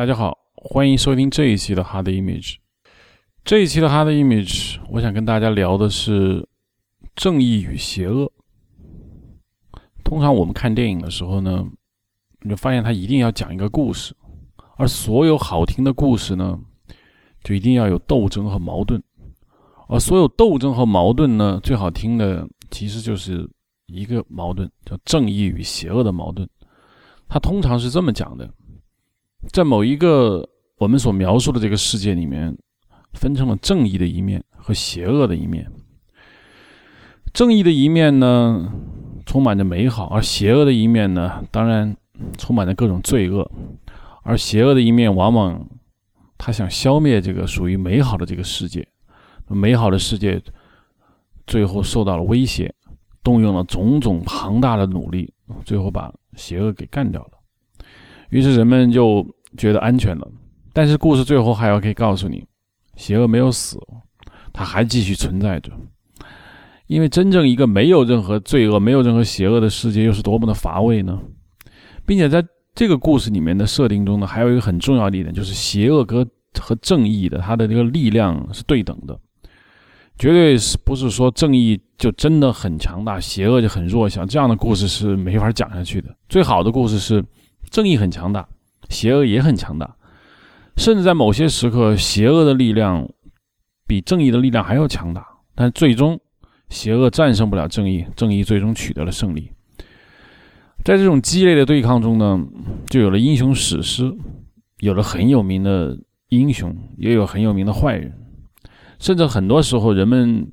大家好，欢迎收听这一期的 Hard Image。这一期的 Hard Image，我想跟大家聊的是正义与邪恶。通常我们看电影的时候呢，你就发现他一定要讲一个故事，而所有好听的故事呢，就一定要有斗争和矛盾。而所有斗争和矛盾呢，最好听的其实就是一个矛盾，叫正义与邪恶的矛盾。它通常是这么讲的。在某一个我们所描述的这个世界里面，分成了正义的一面和邪恶的一面。正义的一面呢，充满着美好；而邪恶的一面呢，当然充满着各种罪恶。而邪恶的一面，往往他想消灭这个属于美好的这个世界。美好的世界最后受到了威胁，动用了种种庞大的努力，最后把邪恶给干掉了。于是人们就觉得安全了，但是故事最后还要可以告诉你，邪恶没有死，它还继续存在着。因为真正一个没有任何罪恶、没有任何邪恶的世界，又是多么的乏味呢？并且在这个故事里面的设定中呢，还有一个很重要的一点，就是邪恶和和正义的它的这个力量是对等的，绝对是不是说正义就真的很强大，邪恶就很弱小？这样的故事是没法讲下去的。最好的故事是。正义很强大，邪恶也很强大，甚至在某些时刻，邪恶的力量比正义的力量还要强大。但最终，邪恶战胜不了正义，正义最终取得了胜利。在这种激烈的对抗中呢，就有了英雄史诗，有了很有名的英雄，也有很有名的坏人。甚至很多时候，人们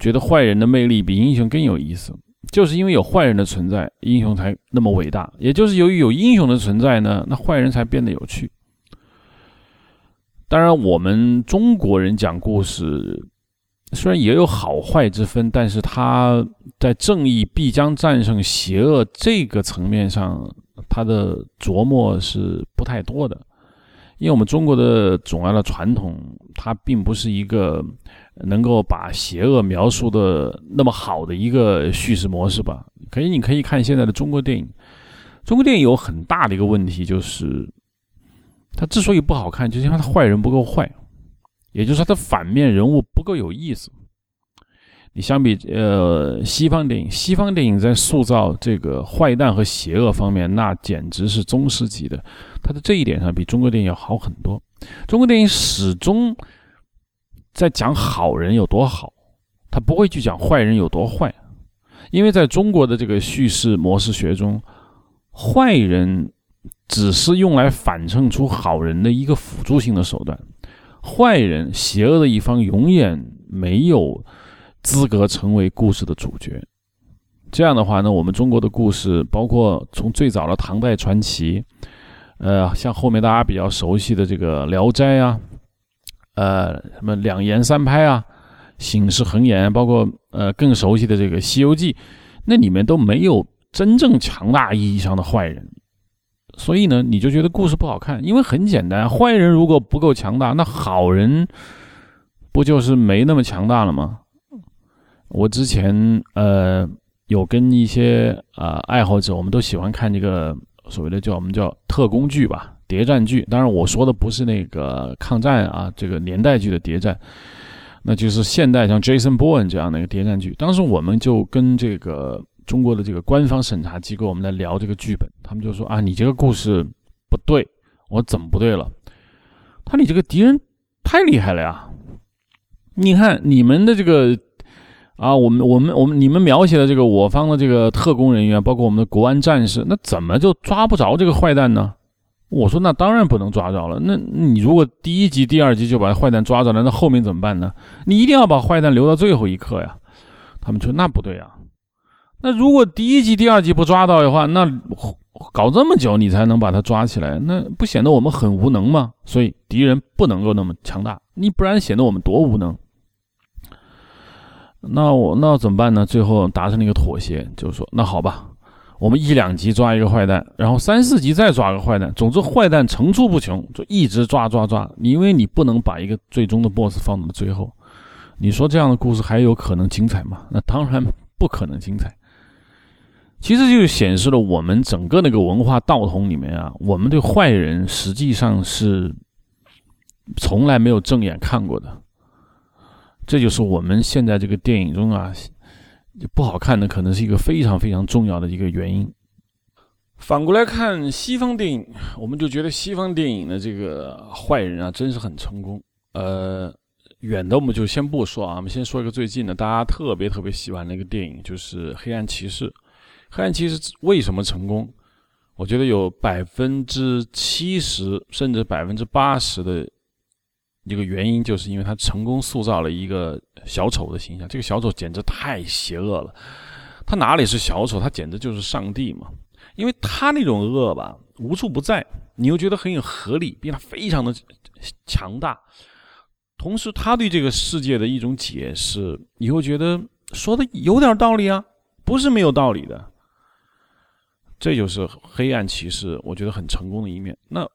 觉得坏人的魅力比英雄更有意思。就是因为有坏人的存在，英雄才那么伟大。也就是由于有英雄的存在呢，那坏人才变得有趣。当然，我们中国人讲故事，虽然也有好坏之分，但是他在正义必将战胜邪恶这个层面上，他的琢磨是不太多的。因为我们中国的总要的传统，它并不是一个。能够把邪恶描述的那么好的一个叙事模式吧？可以，你可以看现在的中国电影。中国电影有很大的一个问题，就是它之所以不好看，就是因为它坏人不够坏，也就是说，它反面人物不够有意思。你相比呃西方电影，西方电影在塑造这个坏蛋和邪恶方面，那简直是宗师级的。它的这一点上比中国电影要好很多。中国电影始终。在讲好人有多好，他不会去讲坏人有多坏，因为在中国的这个叙事模式学中，坏人只是用来反衬出好人的一个辅助性的手段，坏人邪恶的一方永远没有资格成为故事的主角。这样的话呢，我们中国的故事，包括从最早的唐代传奇，呃，像后面大家比较熟悉的这个《聊斋》啊。呃，什么两言三拍啊，醒世恒言，包括呃更熟悉的这个《西游记》，那里面都没有真正强大意义上的坏人，所以呢，你就觉得故事不好看，因为很简单，坏人如果不够强大，那好人不就是没那么强大了吗？我之前呃有跟一些啊爱好者，我们都喜欢看这个所谓的叫我们叫特工剧吧。谍战剧，当然我说的不是那个抗战啊，这个年代剧的谍战，那就是现代像 Jason Bourne 这样的一个谍战剧。当时我们就跟这个中国的这个官方审查机构，我们来聊这个剧本，他们就说啊，你这个故事不对，我怎么不对了？他你这个敌人太厉害了呀！你看你们的这个啊，我们我们我们你们描写的这个我方的这个特工人员，包括我们的国安战士，那怎么就抓不着这个坏蛋呢？我说那当然不能抓着了。那你如果第一集、第二集就把坏蛋抓着了，那后面怎么办呢？你一定要把坏蛋留到最后一刻呀。他们说那不对啊。那如果第一集、第二集不抓到的话，那搞这么久你才能把他抓起来，那不显得我们很无能吗？所以敌人不能够那么强大，你不然显得我们多无能。那我那怎么办呢？最后达成了一个妥协，就是说那好吧。我们一两集抓一个坏蛋，然后三四集再抓个坏蛋，总之坏蛋层出不穷，就一直抓抓抓。你因为你不能把一个最终的 BOSS 放到最后，你说这样的故事还有可能精彩吗？那当然不可能精彩。其实就显示了我们整个那个文化道统里面啊，我们对坏人实际上是从来没有正眼看过的。这就是我们现在这个电影中啊不好看的，可能是一个非常非常重要的一个原因。反过来看西方电影，我们就觉得西方电影的这个坏人啊，真是很成功。呃，远的我们就先不说啊，我们先说一个最近的，大家特别特别喜欢的一个电影，就是《黑暗骑士》。黑暗骑士为什么成功？我觉得有百分之七十甚至百分之八十的一个原因，就是因为他成功塑造了一个小丑的形象。这个小丑简直太邪恶了，他哪里是小丑？他简直就是上帝嘛！因为他那种恶吧，无处不在，你又觉得很有合理，并且他非常的强大。同时，他对这个世界的一种解释，你会觉得说的有点道理啊，不是没有道理的。这就是黑暗骑士，我觉得很成功的一面。那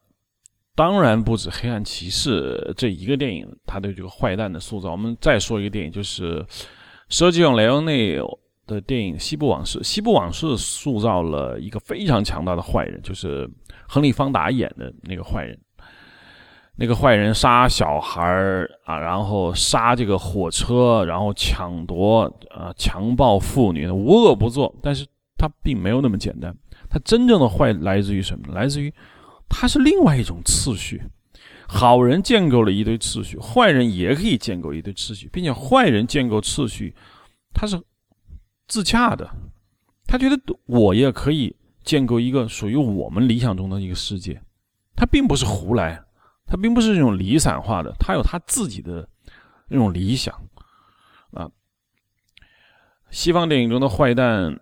当然不止黑暗骑士这一个电影，他对这个坏蛋的塑造。我们再说一个电影，就是设计用雷欧内的电影《西部往事》。《西部往事》塑造了一个非常强大的坏人，就是亨利·方达演的那个坏人。那个坏人杀小孩啊，然后杀这个火车，然后抢夺啊，强暴妇女，无恶不作。但是他并没有那么简单。他真正的坏来自于什么？来自于他是另外一种次序。好人建构了一堆次序，坏人也可以建构一堆次序，并且坏人建构次序，他是自洽的。他觉得我也可以建构一个属于我们理想中的一个世界。他并不是胡来，他并不是这种离散化的，他有他自己的那种理想啊。西方电影中的坏蛋，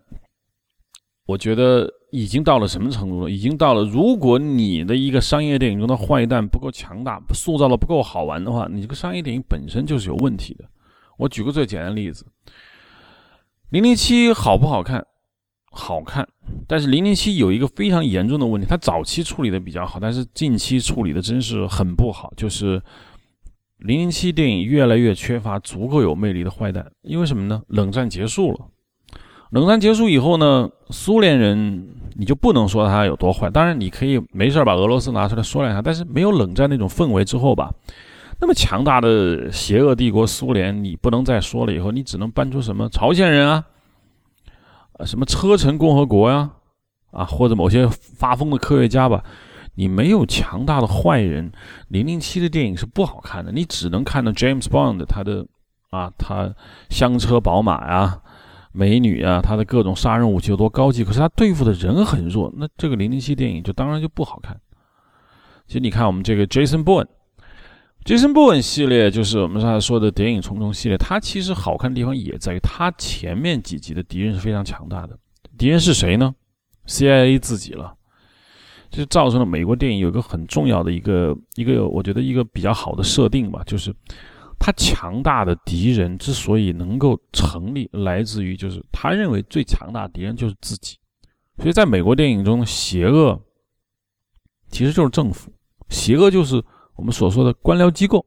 我觉得。已经到了什么程度了？已经到了，如果你的一个商业电影中的坏蛋不够强大，塑造的不够好玩的话，你这个商业电影本身就是有问题的。我举个最简单的例子，《零零七》好不好看？好看，但是《零零七》有一个非常严重的问题，它早期处理的比较好，但是近期处理的真是很不好。就是《零零七》电影越来越缺乏足够有魅力的坏蛋，因为什么呢？冷战结束了。冷战结束以后呢，苏联人你就不能说他有多坏。当然，你可以没事把俄罗斯拿出来说两下，但是没有冷战那种氛围之后吧，那么强大的邪恶帝国苏联，你不能再说了。以后你只能搬出什么朝鲜人啊，啊什么车臣共和国呀，啊或者某些发疯的科学家吧。你没有强大的坏人，零零七的电影是不好看的。你只能看到 James Bond 他的啊，他香车宝马呀。美女啊，他的各种杀人武器有多高级？可是他对付的人很弱，那这个零零七电影就当然就不好看。其实你看我们这个 Jason Bourne，Jason Bourne 系列就是我们刚才说的谍影重重系列，它其实好看的地方也在于它前面几集的敌人是非常强大的。敌人是谁呢？CIA 自己了，这就造成了美国电影有一个很重要的一个一个，我觉得一个比较好的设定吧，就是。他强大的敌人之所以能够成立，来自于就是他认为最强大的敌人就是自己。所以，在美国电影中，邪恶其实就是政府，邪恶就是我们所说的官僚机构。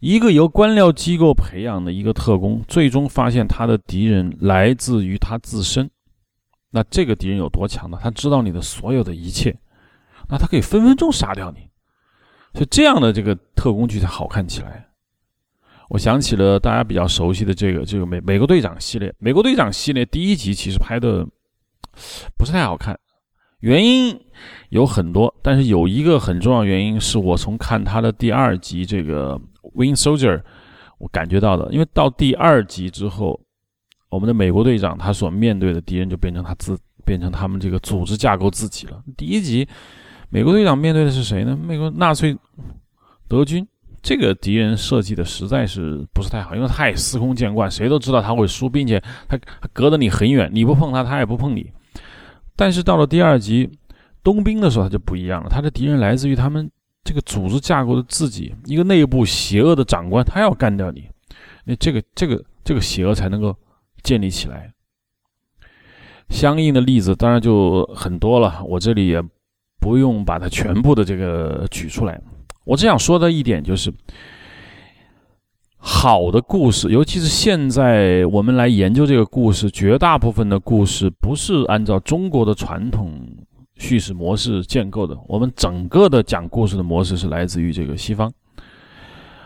一个由官僚机构培养的一个特工，最终发现他的敌人来自于他自身。那这个敌人有多强大？他知道你的所有的一切，那他可以分分钟杀掉你。所以，这样的这个特工剧才好看起来。我想起了大家比较熟悉的这个这个美美国队长系列。美国队长系列第一集其实拍的不是太好看，原因有很多，但是有一个很重要原因是我从看他的第二集这个《Win Soldier》，我感觉到的。因为到第二集之后，我们的美国队长他所面对的敌人就变成他自变成他们这个组织架构自己了。第一集，美国队长面对的是谁呢？美国纳粹德军。这个敌人设计的实在是不是太好，因为太司空见惯，谁都知道他会输，并且他隔得你很远，你不碰他，他也不碰你。但是到了第二集冬兵的时候，他就不一样了，他的敌人来自于他们这个组织架构的自己，一个内部邪恶的长官，他要干掉你，那这个这个这个邪恶才能够建立起来。相应的例子当然就很多了，我这里也不用把它全部的这个举出来。我只想说的一点就是，好的故事，尤其是现在我们来研究这个故事，绝大部分的故事不是按照中国的传统叙事模式建构的。我们整个的讲故事的模式是来自于这个西方。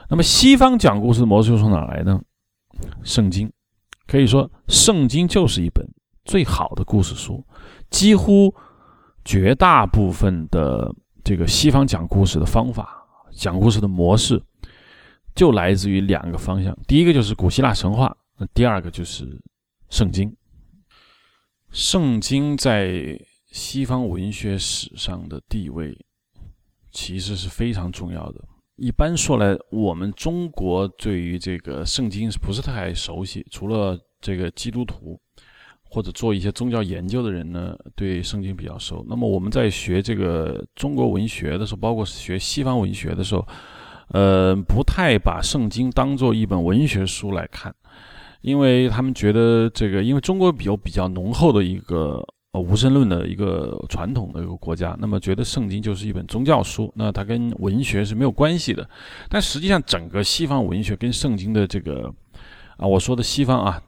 那么，西方讲故事的模式又从哪来呢？圣经，可以说，圣经就是一本最好的故事书。几乎绝大部分的这个西方讲故事的方法、讲故事的模式。就来自于两个方向，第一个就是古希腊神话，那第二个就是圣经。圣经在西方文学史上的地位其实是非常重要的。一般说来，我们中国对于这个圣经是不是太熟悉？除了这个基督徒或者做一些宗教研究的人呢，对圣经比较熟。那么我们在学这个中国文学的时候，包括学西方文学的时候。呃，不太把圣经当做一本文学书来看，因为他们觉得这个，因为中国有比较浓厚的一个呃无神论的一个传统的一个国家，那么觉得圣经就是一本宗教书，那它跟文学是没有关系的。但实际上，整个西方文学跟圣经的这个啊，我说的西方啊，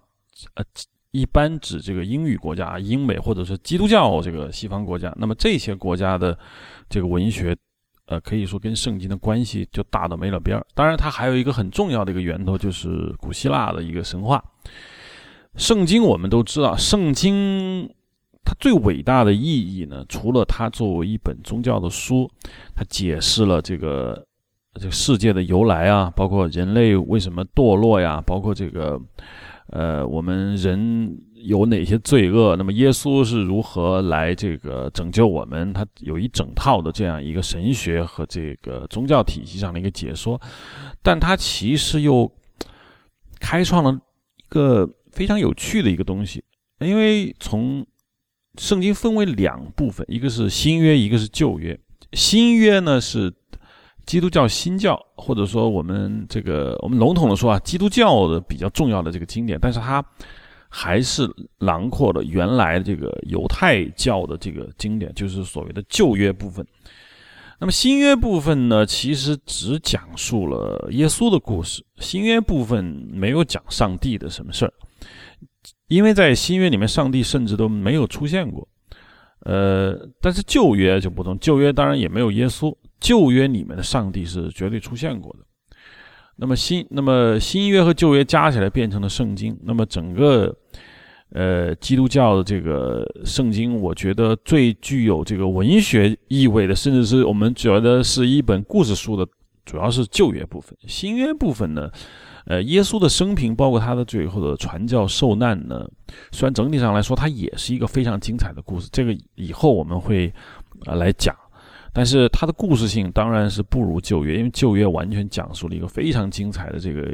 呃，一般指这个英语国家、英美或者是基督教这个西方国家，那么这些国家的这个文学。呃，可以说跟圣经的关系就大到没了边儿。当然，它还有一个很重要的一个源头，就是古希腊的一个神话。圣经我们都知道，圣经它最伟大的意义呢，除了它作为一本宗教的书，它解释了这个这个世界的由来啊，包括人类为什么堕落呀，包括这个呃我们人。有哪些罪恶？那么耶稣是如何来这个拯救我们？他有一整套的这样一个神学和这个宗教体系上的一个解说，但他其实又开创了一个非常有趣的一个东西。因为从圣经分为两部分，一个是新约，一个是旧约。新约呢是基督教新教，或者说我们这个我们笼统的说啊，基督教的比较重要的这个经典，但是它。还是囊括了原来这个犹太教的这个经典，就是所谓的旧约部分。那么新约部分呢，其实只讲述了耶稣的故事。新约部分没有讲上帝的什么事儿，因为在新约里面，上帝甚至都没有出现过。呃，但是旧约就不同，旧约当然也没有耶稣，旧约里面的上帝是绝对出现过的。那么新，那么新约和旧约加起来变成了圣经。那么整个，呃，基督教的这个圣经，我觉得最具有这个文学意味的，甚至是我们觉得是一本故事书的，主要是旧约部分。新约部分呢，呃，耶稣的生平，包括他的最后的传教受难呢，虽然整体上来说，它也是一个非常精彩的故事。这个以后我们会啊来讲。但是它的故事性当然是不如旧约，因为旧约完全讲述了一个非常精彩的这个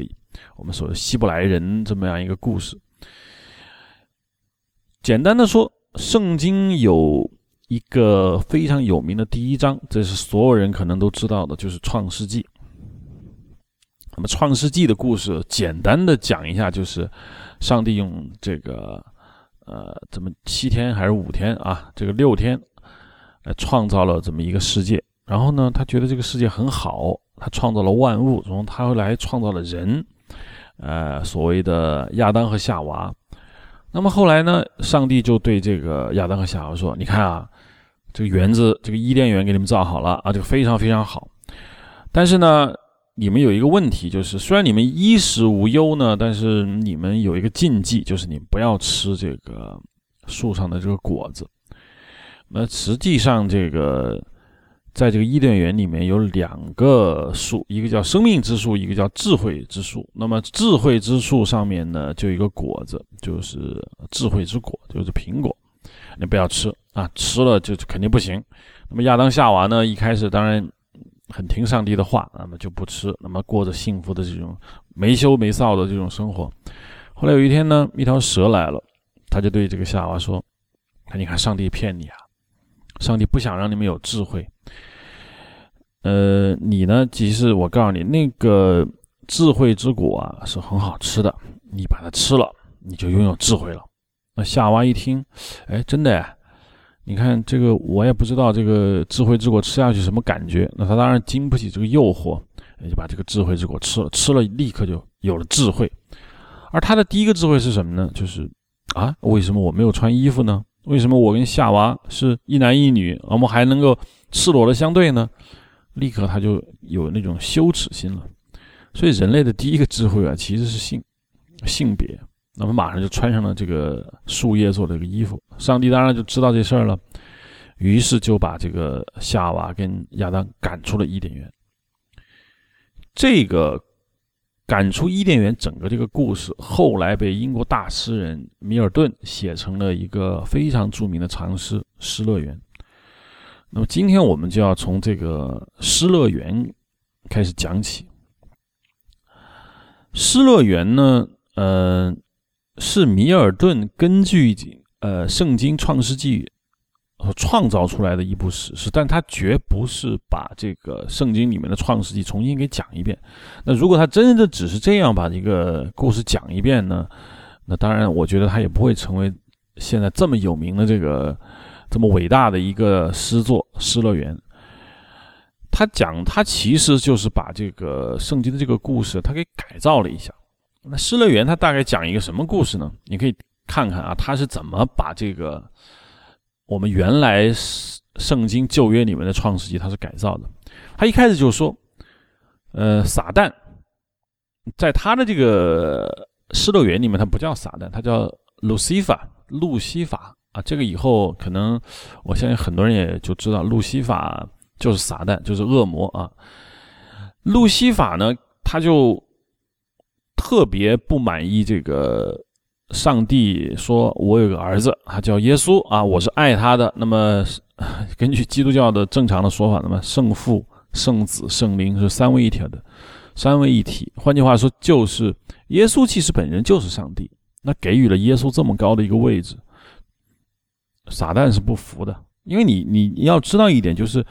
我们所的希伯来人这么样一个故事。简单的说，圣经有一个非常有名的第一章，这是所有人可能都知道的，就是创世纪。那么创世纪的故事，简单的讲一下，就是上帝用这个呃，怎么七天还是五天啊？这个六天。创造了这么一个世界，然后呢，他觉得这个世界很好，他创造了万物，然后他后来创造了人，呃，所谓的亚当和夏娃。那么后来呢，上帝就对这个亚当和夏娃说：“你看啊，这个园子，这个伊甸园给你们造好了啊，这个非常非常好。但是呢，你们有一个问题，就是虽然你们衣食无忧呢，但是你们有一个禁忌，就是你不要吃这个树上的这个果子。”那实际上，这个在这个伊甸园里面有两个树，一个叫生命之树，一个叫智慧之树。那么智慧之树上面呢，就一个果子，就是智慧之果，就是苹果。你不要吃啊，吃了就肯定不行。那么亚当夏娃呢，一开始当然很听上帝的话，那么就不吃，那么过着幸福的这种没羞没臊的这种生活。后来有一天呢，一条蛇来了，他就对这个夏娃说：“你看，上帝骗你啊！”上帝不想让你们有智慧，呃，你呢？即使我告诉你，那个智慧之果啊是很好吃的，你把它吃了，你就拥有智慧了。那夏娃一听，哎，真的呀？你看这个，我也不知道这个智慧之果吃下去什么感觉。那他当然经不起这个诱惑，就把这个智慧之果吃了，吃了立刻就有了智慧。而他的第一个智慧是什么呢？就是啊，为什么我没有穿衣服呢？为什么我跟夏娃是一男一女，我们还能够赤裸的相对呢？立刻他就有那种羞耻心了。所以人类的第一个智慧啊，其实是性性别。那么马上就穿上了这个树叶做的这个衣服。上帝当然就知道这事儿了，于是就把这个夏娃跟亚当赶出了伊甸园。这个。赶出伊甸园，整个这个故事后来被英国大诗人米尔顿写成了一个非常著名的长诗《失乐园》。那么今天我们就要从这个《失乐园》开始讲起。《失乐园》呢，呃，是米尔顿根据呃《圣经·创世纪》。创造出来的一部史诗，但他绝不是把这个圣经里面的创世纪重新给讲一遍。那如果他真的只是这样把这个故事讲一遍呢？那当然，我觉得他也不会成为现在这么有名的这个这么伟大的一个诗作《失乐园》。他讲，他其实就是把这个圣经的这个故事，他给改造了一下。那《失乐园》他大概讲一个什么故事呢？你可以看看啊，他是怎么把这个。我们原来圣经旧约里面的创世纪，它是改造的。他一开始就说，呃，撒旦在他的这个失乐园里面，他不叫撒旦，他叫路西法，路西法啊。这个以后可能我相信很多人也就知道，路西法就是撒旦，就是恶魔啊。路西法呢，他就特别不满意这个。上帝说：“我有个儿子，他叫耶稣啊，我是爱他的。那么，根据基督教的正常的说法，那么圣父、圣子、圣灵是三位一体的，三位一体。换句话说，就是耶稣其实本人就是上帝。那给予了耶稣这么高的一个位置，撒旦是不服的，因为你你你要知道一点，就是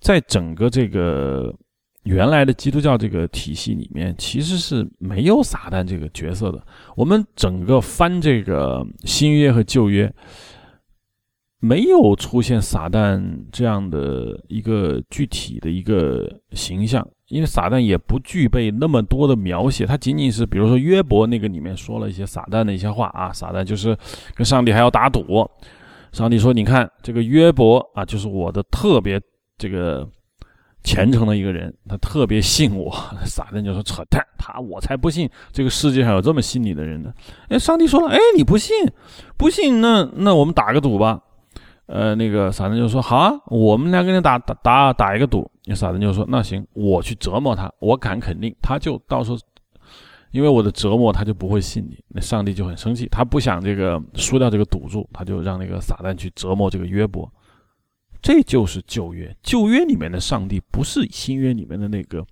在整个这个。”原来的基督教这个体系里面其实是没有撒旦这个角色的。我们整个翻这个新约和旧约，没有出现撒旦这样的一个具体的一个形象，因为撒旦也不具备那么多的描写。他仅仅是，比如说约伯那个里面说了一些撒旦的一些话啊，撒旦就是跟上帝还要打赌。上帝说：“你看这个约伯啊，就是我的特别这个。”虔诚的一个人，他特别信我。撒旦就说：“扯淡，他我才不信这个世界上有这么信你的人呢。”哎，上帝说了：“哎，你不信，不信，那那我们打个赌吧。”呃，那个撒旦就说：“好啊，我们两个人打打打打一个赌。”那撒旦就说：“那行，我去折磨他，我敢肯定，他就到时候因为我的折磨，他就不会信你。”那上帝就很生气，他不想这个输掉这个赌注，他就让那个撒旦去折磨这个约伯。这就是旧约，旧约里面的上帝不是新约里面的那个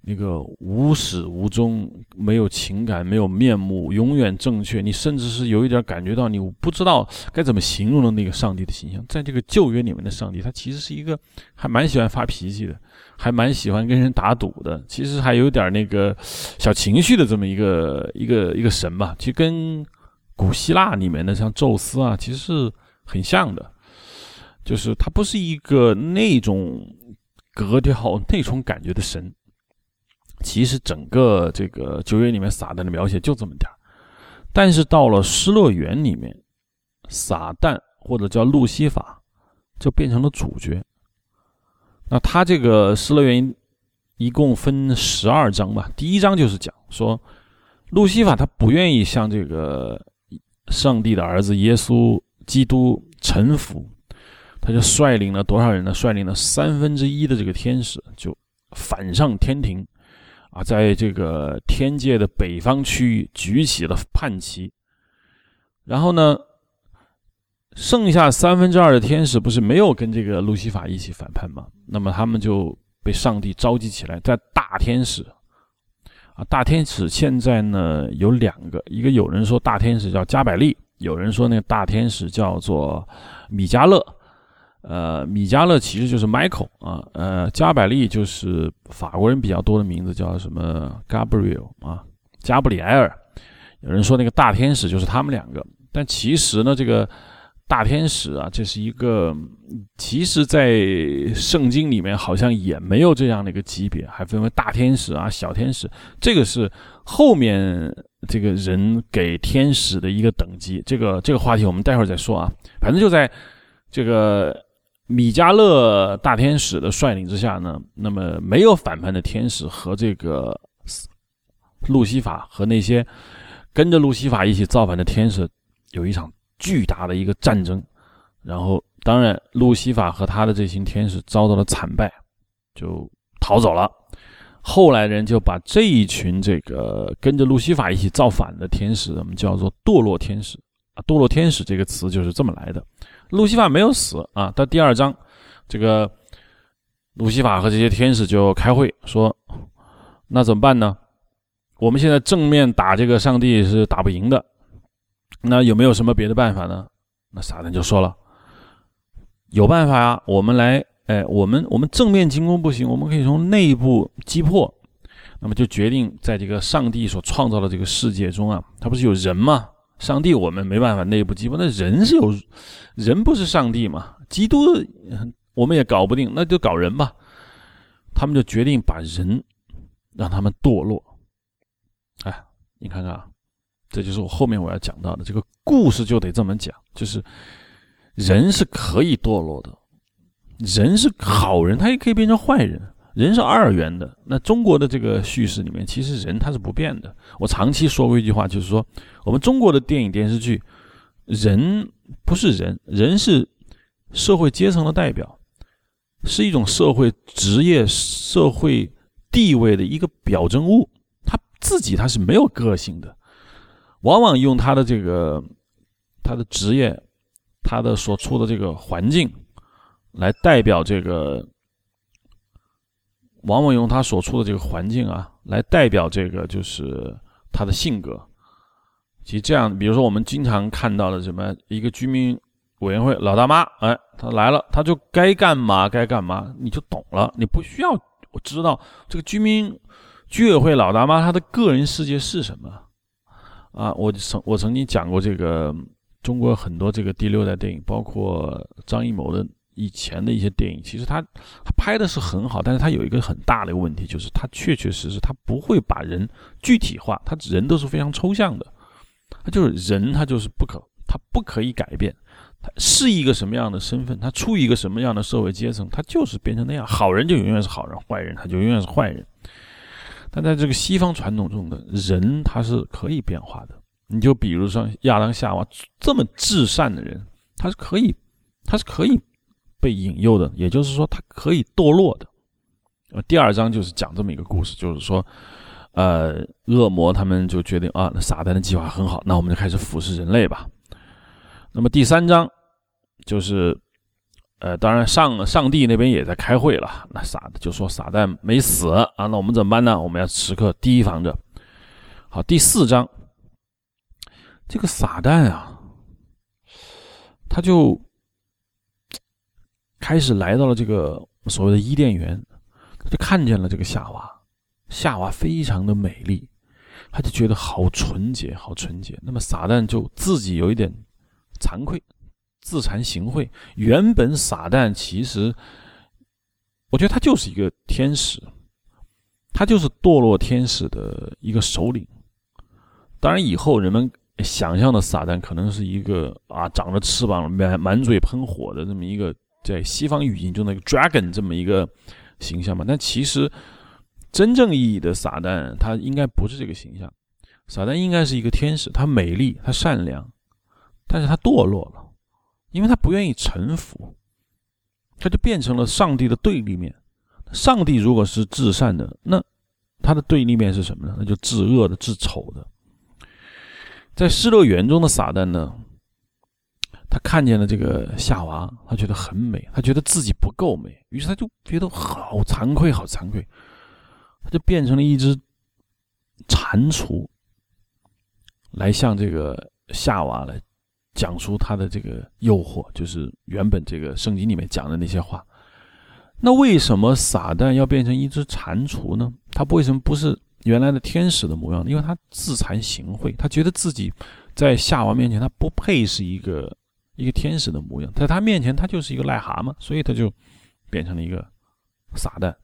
那个无始无终、没有情感、没有面目、永远正确。你甚至是有一点感觉到你不知道该怎么形容的那个上帝的形象。在这个旧约里面的上帝，他其实是一个还蛮喜欢发脾气的，还蛮喜欢跟人打赌的，其实还有点那个小情绪的这么一个一个一个神吧。其实跟古希腊里面的像宙斯啊，其实是很像的。就是他不是一个那种格调、那种感觉的神。其实整个这个九月里面撒旦的描写就这么点儿，但是到了失乐园里面，撒旦或者叫路西法就变成了主角。那他这个失乐园一共分十二章吧，第一章就是讲说路西法他不愿意向这个上帝的儿子耶稣基督臣服。他就率领了多少人呢？率领了三分之一的这个天使，就反上天庭，啊，在这个天界的北方区域举起了叛旗。然后呢，剩下三分之二的天使不是没有跟这个路西法一起反叛吗？那么他们就被上帝召集起来，在大天使，啊，大天使现在呢有两个，一个有人说大天使叫加百利，有人说那个大天使叫做米迦勒。呃，米迦勒其实就是 Michael 啊，呃，加百利就是法国人比较多的名字，叫什么 Gabriel 啊，加布里埃尔。有人说那个大天使就是他们两个，但其实呢，这个大天使啊，这是一个，其实，在圣经里面好像也没有这样的一个级别，还分为大天使啊、小天使，这个是后面这个人给天使的一个等级。这个这个话题我们待会儿再说啊。反正就在这个米迦勒大天使的率领之下呢，那么没有反叛的天使和这个路西法和那些跟着路西法一起造反的天使有一场。巨大的一个战争，然后当然路西法和他的这群天使遭到了惨败，就逃走了。后来人就把这一群这个跟着路西法一起造反的天使，我们叫做堕落天使啊。堕落天使这个词就是这么来的。路西法没有死啊。到第二章，这个路西法和这些天使就开会说：“那怎么办呢？我们现在正面打这个上帝是打不赢的。”那有没有什么别的办法呢？那撒旦就说了：“有办法呀，我们来，哎，我们我们正面进攻不行，我们可以从内部击破。那么就决定在这个上帝所创造的这个世界中啊，他不是有人吗？上帝我们没办法内部击破，那人是有人不是上帝嘛？基督我们也搞不定，那就搞人吧。他们就决定把人让他们堕落。哎，你看看啊。”这就是我后面我要讲到的这个故事，就得这么讲，就是人是可以堕落的，人是好人，他也可以变成坏人，人是二元的。那中国的这个叙事里面，其实人他是不变的。我长期说过一句话，就是说我们中国的电影电视剧，人不是人，人是社会阶层的代表，是一种社会职业、社会地位的一个表征物，他自己他是没有个性的。往往用他的这个，他的职业，他的所处的这个环境，来代表这个。往往用他所处的这个环境啊，来代表这个就是他的性格。其实这样，比如说我们经常看到的什么一个居民委员会老大妈，哎，他来了，他就该干嘛该干嘛，你就懂了，你不需要我知道这个居民居委会老大妈她的个人世界是什么。啊，我曾我曾经讲过这个中国很多这个第六代电影，包括张艺谋的以前的一些电影，其实他他拍的是很好，但是他有一个很大的一个问题，就是他确确实实他不会把人具体化，他人都是非常抽象的，他就是人，他就是不可，他不可以改变，他是一个什么样的身份，他处于一个什么样的社会阶层，他就是变成那样，好人就永远是好人，坏人他就永远是坏人。但在这个西方传统中的人，他是可以变化的。你就比如说亚当夏娃这么至善的人，他是可以，他是可以被引诱的。也就是说，他可以堕落的。呃，第二章就是讲这么一个故事，就是说，呃，恶魔他们就决定啊，那撒旦的计划很好，那我们就开始腐蚀人类吧。那么第三章就是。呃，当然，上上帝那边也在开会了。那撒就说撒旦没死啊，那我们怎么办呢？我们要时刻提防着。好，第四章，这个撒旦啊，他就开始来到了这个所谓的伊甸园，他就看见了这个夏娃，夏娃非常的美丽，他就觉得好纯洁，好纯洁。那么撒旦就自己有一点惭愧。自惭形秽。原本撒旦其实，我觉得他就是一个天使，他就是堕落天使的一个首领。当然，以后人们想象的撒旦可能是一个啊，长着翅膀、满满嘴喷火的这么一个，在西方语境中的一个 dragon 这么一个形象嘛。但其实，真正意义的撒旦，他应该不是这个形象。撒旦应该是一个天使，他美丽，他善良，但是他堕落了。因为他不愿意臣服，他就变成了上帝的对立面。上帝如果是至善的，那他的对立面是什么呢？那就至恶的、至丑的。在失乐园中的撒旦呢，他看见了这个夏娃，他觉得很美，他觉得自己不够美，于是他就觉得好惭愧，好惭愧，他就变成了一只蟾蜍，来向这个夏娃来。讲述他的这个诱惑，就是原本这个圣经里面讲的那些话。那为什么撒旦要变成一只蟾蜍呢？他为什么不是原来的天使的模样？因为他自惭形秽，他觉得自己在夏娃面前，他不配是一个一个天使的模样，在他面前他就是一个癞蛤蟆，所以他就变成了一个撒旦。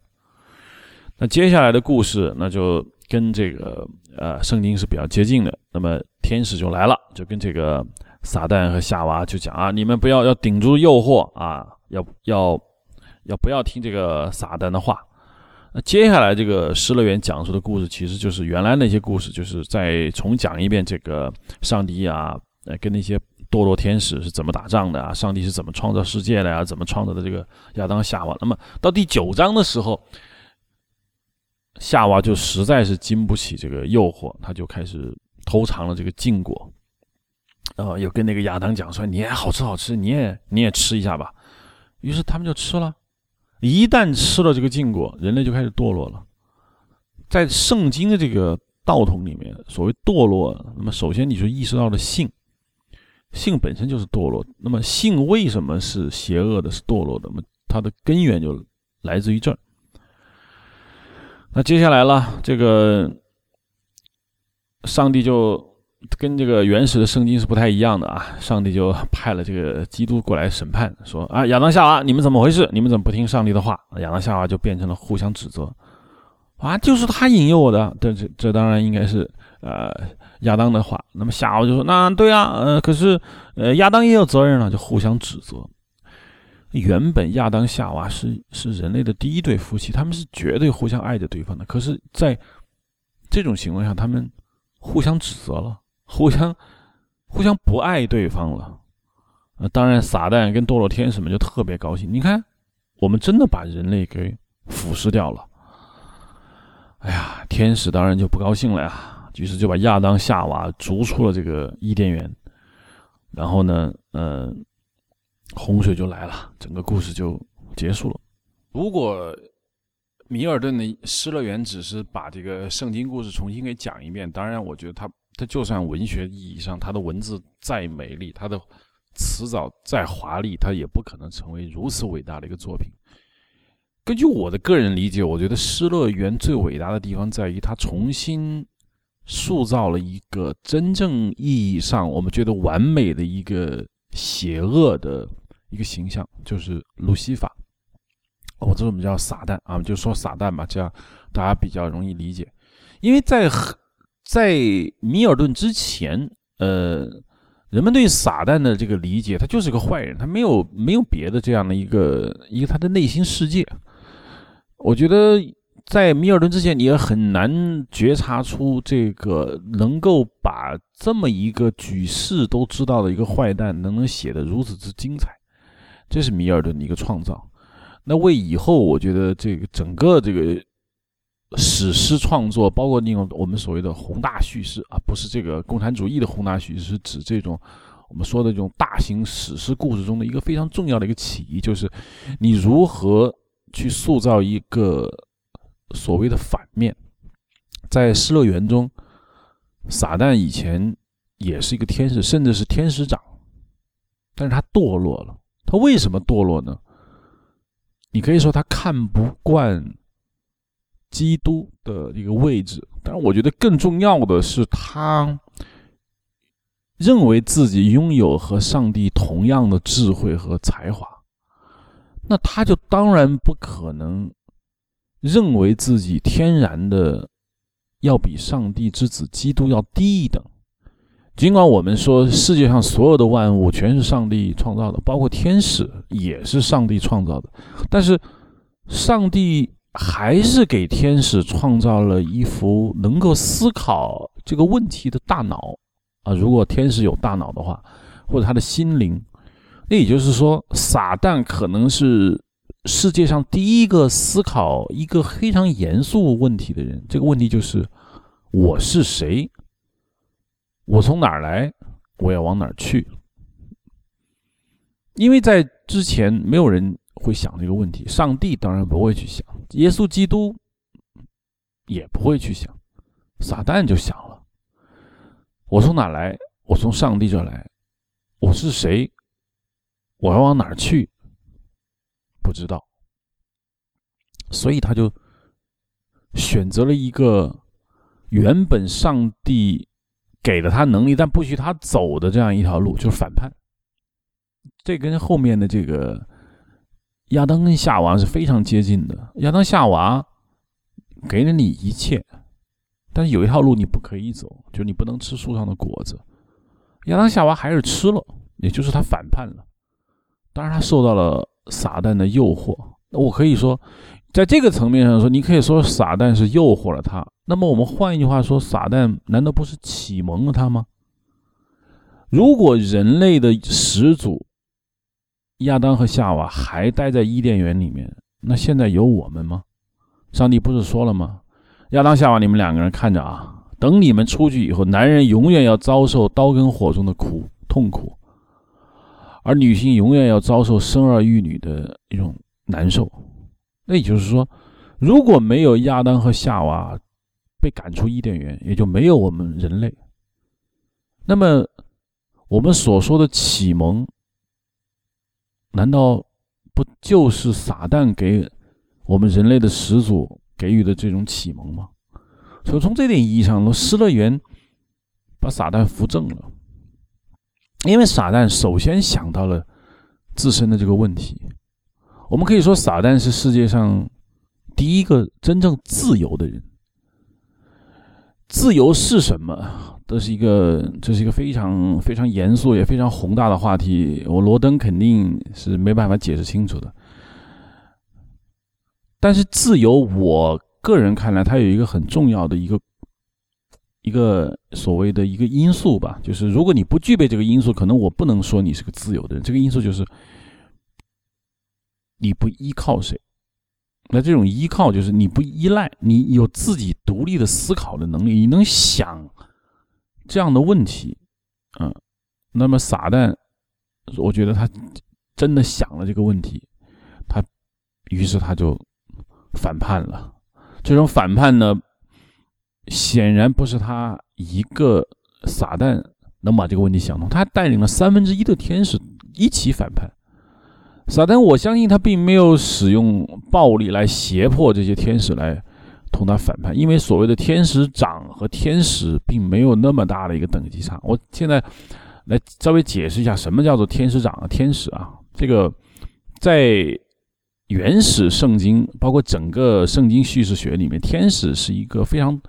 那接下来的故事，那就跟这个呃圣经是比较接近的。那么天使就来了，就跟这个撒旦和夏娃就讲啊，你们不要要顶住诱惑啊，要要要不要听这个撒旦的话。那接下来这个失乐园讲述的故事，其实就是原来那些故事，就是再重讲一遍这个上帝啊，呃，跟那些堕落天使是怎么打仗的啊，上帝是怎么创造世界的呀，怎么创造的这个亚当夏娃。那么到第九章的时候，夏娃就实在是经不起这个诱惑，他就开始偷尝了这个禁果，然后，又跟那个亚当讲说：“你也好吃好吃，你也你也吃一下吧。”于是他们就吃了。一旦吃了这个禁果，人类就开始堕落了。在圣经的这个道统里面，所谓堕落，那么首先你就意识到了性，性本身就是堕落。那么性为什么是邪恶的，是堕落的？那么它的根源就来自于这儿。那接下来了，这个上帝就。跟这个原始的圣经是不太一样的啊！上帝就派了这个基督过来审判，说啊，亚当夏娃，你们怎么回事？你们怎么不听上帝的话？亚当夏娃就变成了互相指责，啊，就是他引诱我的。这这这当然应该是呃亚当的话。那么夏娃就说，那对啊，呃，可是呃亚当也有责任了，就互相指责。原本亚当夏娃是是人类的第一对夫妻，他们是绝对互相爱着对方的。可是，在这种情况下，他们互相指责了。互相，互相不爱对方了，呃，当然撒旦跟堕落天使们就特别高兴。你看，我们真的把人类给腐蚀掉了。哎呀，天使当然就不高兴了呀，于是就把亚当夏娃逐出了这个伊甸园。然后呢，呃，洪水就来了，整个故事就结束了。如果米尔顿的《失乐园》只是把这个圣经故事重新给讲一遍，当然，我觉得他。它就算文学意义上，它的文字再美丽，它的词藻再华丽，它也不可能成为如此伟大的一个作品。根据我的个人理解，我觉得《失乐园》最伟大的地方在于，它重新塑造了一个真正意义上我们觉得完美的一个邪恶的一个形象，就是路西法。我这我们叫撒旦啊，就说撒旦吧，这样大家比较容易理解。因为在在米尔顿之前，呃，人们对撒旦的这个理解，他就是个坏人，他没有没有别的这样的一个一个他的内心世界。我觉得在米尔顿之前，你也很难觉察出这个能够把这么一个举世都知道的一个坏蛋，能能写得如此之精彩。这是米尔顿的一个创造。那为以后，我觉得这个整个这个。史诗创作包括那种我们所谓的宏大叙事啊，不是这个共产主义的宏大叙事，是指这种我们说的这种大型史诗故事中的一个非常重要的一个起义，就是你如何去塑造一个所谓的反面。在《失乐园》中，撒旦以前也是一个天使，甚至是天使长，但是他堕落了。他为什么堕落呢？你可以说他看不惯。基督的一个位置，但是我觉得更重要的是，他认为自己拥有和上帝同样的智慧和才华，那他就当然不可能认为自己天然的要比上帝之子基督要低一等。尽管我们说世界上所有的万物全是上帝创造的，包括天使也是上帝创造的，但是上帝。还是给天使创造了一幅能够思考这个问题的大脑啊！如果天使有大脑的话，或者他的心灵，那也就是说，撒旦可能是世界上第一个思考一个非常严肃问题的人。这个问题就是：我是谁？我从哪儿来？我要往哪儿去？因为在之前没有人。会想这个问题，上帝当然不会去想，耶稣基督也不会去想，撒旦就想了：我从哪来？我从上帝这来，我是谁？我要往哪儿去？不知道，所以他就选择了一个原本上帝给了他能力，但不许他走的这样一条路，就是反叛。这跟后面的这个亚当跟夏娃是非常接近的。亚当夏娃给了你一切，但是有一条路你不可以走，就是你不能吃树上的果子。亚当夏娃还是吃了，也就是他反叛了。当然，他受到了撒旦的诱惑。那我可以说，在这个层面上说，你可以说撒旦是诱惑了他。那么我们换一句话说，撒旦难道不是启蒙了他吗？如果人类的始祖亚当和夏娃还待在伊甸园里面，那现在有我们吗？上帝不是说了吗？亚当夏娃，你们两个人看着啊，等你们出去以后，男人永远要遭受刀跟火中的苦痛苦，而女性永远要遭受生儿育女的一种难受。那也就是说，如果没有亚当和夏娃被赶出伊甸园，也就没有我们人类。那么。我们所说的启蒙，难道不就是撒旦给我们人类的始祖给予的这种启蒙吗？所以从这点意义上说，失乐园把撒旦扶正了，因为撒旦首先想到了自身的这个问题。我们可以说，撒旦是世界上第一个真正自由的人。自由是什么？这是一个，这是一个非常非常严肃也非常宏大的话题。我罗登肯定是没办法解释清楚的。但是自由，我个人看来，它有一个很重要的一个一个所谓的一个因素吧，就是如果你不具备这个因素，可能我不能说你是个自由的人。这个因素就是你不依靠谁。那这种依靠就是你不依赖，你有自己独立的思考的能力，你能想这样的问题，嗯，那么撒旦，我觉得他真的想了这个问题，他于是他就反叛了。这种反叛呢，显然不是他一个撒旦能把这个问题想通，他带领了三分之一的天使一起反叛。撒旦，我相信他并没有使用暴力来胁迫这些天使来同他反叛，因为所谓的天使长和天使并没有那么大的一个等级差。我现在来稍微解释一下什么叫做天使长和天使啊？这个在原始圣经，包括整个圣经叙事学里面，天使是一个非常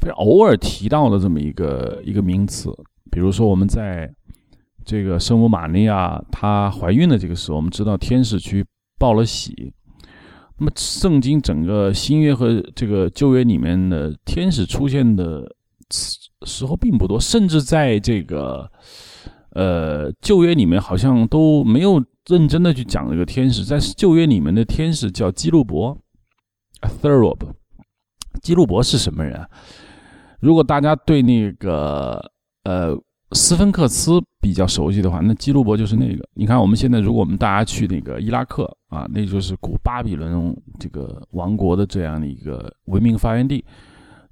非常偶尔提到的这么一个一个名词。比如说我们在。这个圣母玛利亚她怀孕的这个时候，我们知道天使去报了喜。那么圣经整个新约和这个旧约里面的天使出现的时候并不多，甚至在这个呃旧约里面好像都没有认真的去讲这个天使。在旧约里面的天使叫基路伯 t h e r o b 基路伯是什么人啊？如果大家对那个呃。斯芬克斯比较熟悉的话，那基路伯就是那个。你看，我们现在如果我们大家去那个伊拉克啊，那就是古巴比伦这个王国的这样的一个文明发源地。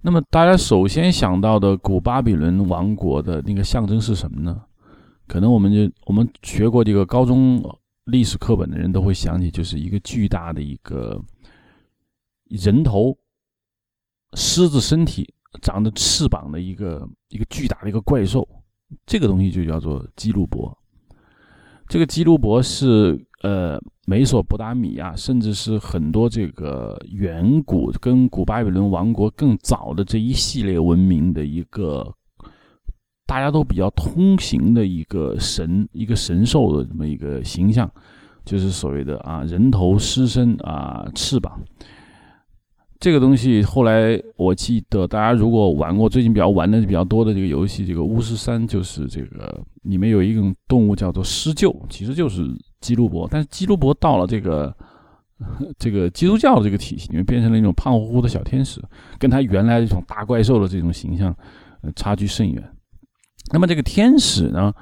那么大家首先想到的古巴比伦王国的那个象征是什么呢？可能我们就我们学过这个高中历史课本的人都会想起，就是一个巨大的一个人头狮子身体长着翅膀的一个一个巨大的一个怪兽。这个东西就叫做基路伯。这个基路伯是呃，美索不达米亚，甚至是很多这个远古跟古巴比伦王国更早的这一系列文明的一个大家都比较通行的一个神，一个神兽的这么一个形象，就是所谓的啊人头狮身啊翅膀。这个东西后来我记得，大家如果玩过最近比较玩的比较多的这个游戏，这个巫师三就是这个里面有一种动物叫做狮鹫，其实就是基路伯。但是基路伯到了这个 这个基督教的这个体系里面，变成了一种胖乎乎的小天使，跟他原来这种大怪兽的这种形象差距甚远。那么这个天使呢，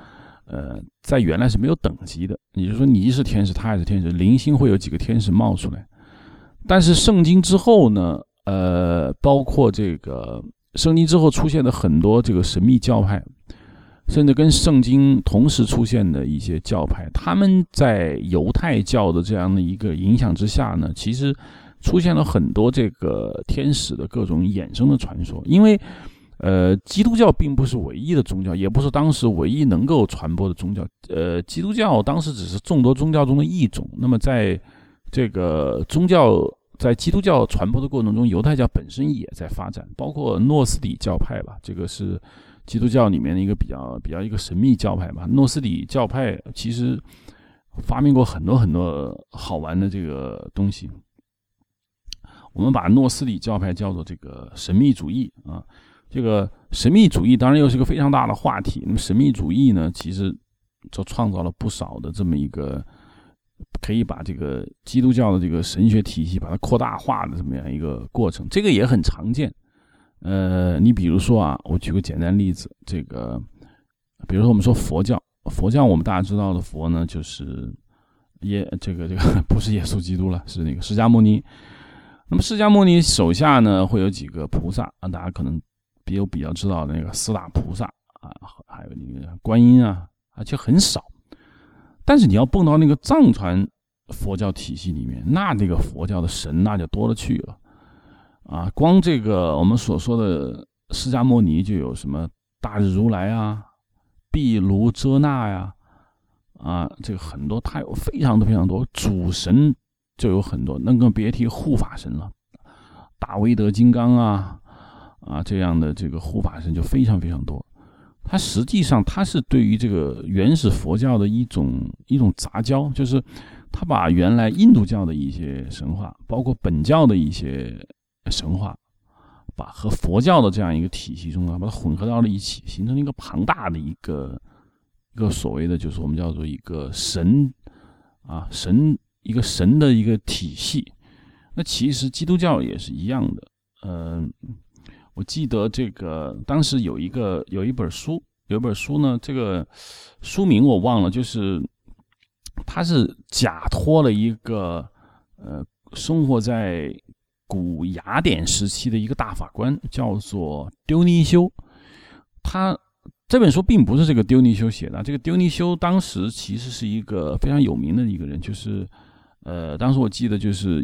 呃，在原来是没有等级的，也就是说你是天使，他也是天使，零星会有几个天使冒出来。但是圣经之后呢，呃，包括这个圣经之后出现的很多这个神秘教派，甚至跟圣经同时出现的一些教派，他们在犹太教的这样的一个影响之下呢，其实出现了很多这个天使的各种衍生的传说。因为呃，基督教并不是唯一的宗教，也不是当时唯一能够传播的宗教。呃，基督教当时只是众多宗教中的一种。那么，在这个宗教在基督教传播的过程中，犹太教本身也在发展，包括诺斯底教派吧，这个是基督教里面的一个比较比较一个神秘教派吧。诺斯底教派其实发明过很多很多好玩的这个东西。我们把诺斯底教派叫做这个神秘主义啊。这个神秘主义当然又是个非常大的话题。那么神秘主义呢，其实就创造了不少的这么一个可以把这个基督教的这个神学体系把它扩大化的这么样一个过程。这个也很常见。呃，你比如说啊，我举个简单例子，这个比如说我们说佛教，佛教我们大家知道的佛呢，就是耶这个这个不是耶稣基督了，是那个释迦牟尼。那么释迦牟尼手下呢会有几个菩萨啊，大家可能。也有比较知道的那个四大菩萨啊，还有那个观音啊，而且很少。但是你要蹦到那个藏传佛教体系里面，那那个佛教的神那就多了去了啊！光这个我们所说的释迦牟尼就有什么大日如来啊、毗卢遮那呀啊，这个很多，它有非常的非常多主神就有很多，那更别提护法神了，大威德金刚啊。啊，这样的这个护法神就非常非常多，它实际上它是对于这个原始佛教的一种一种杂交，就是它把原来印度教的一些神话，包括本教的一些神话，把和佛教的这样一个体系中啊，把它混合到了一起，形成了一个庞大的一个一个所谓的就是我们叫做一个神啊神一个神的一个体系。那其实基督教也是一样的，嗯。我记得这个当时有一个有一本书，有一本书呢，这个书名我忘了，就是他是假托了一个呃生活在古雅典时期的一个大法官，叫做丢尼修。他这本书并不是这个丢尼修写的，这个丢尼修当时其实是一个非常有名的一个人，就是呃，当时我记得就是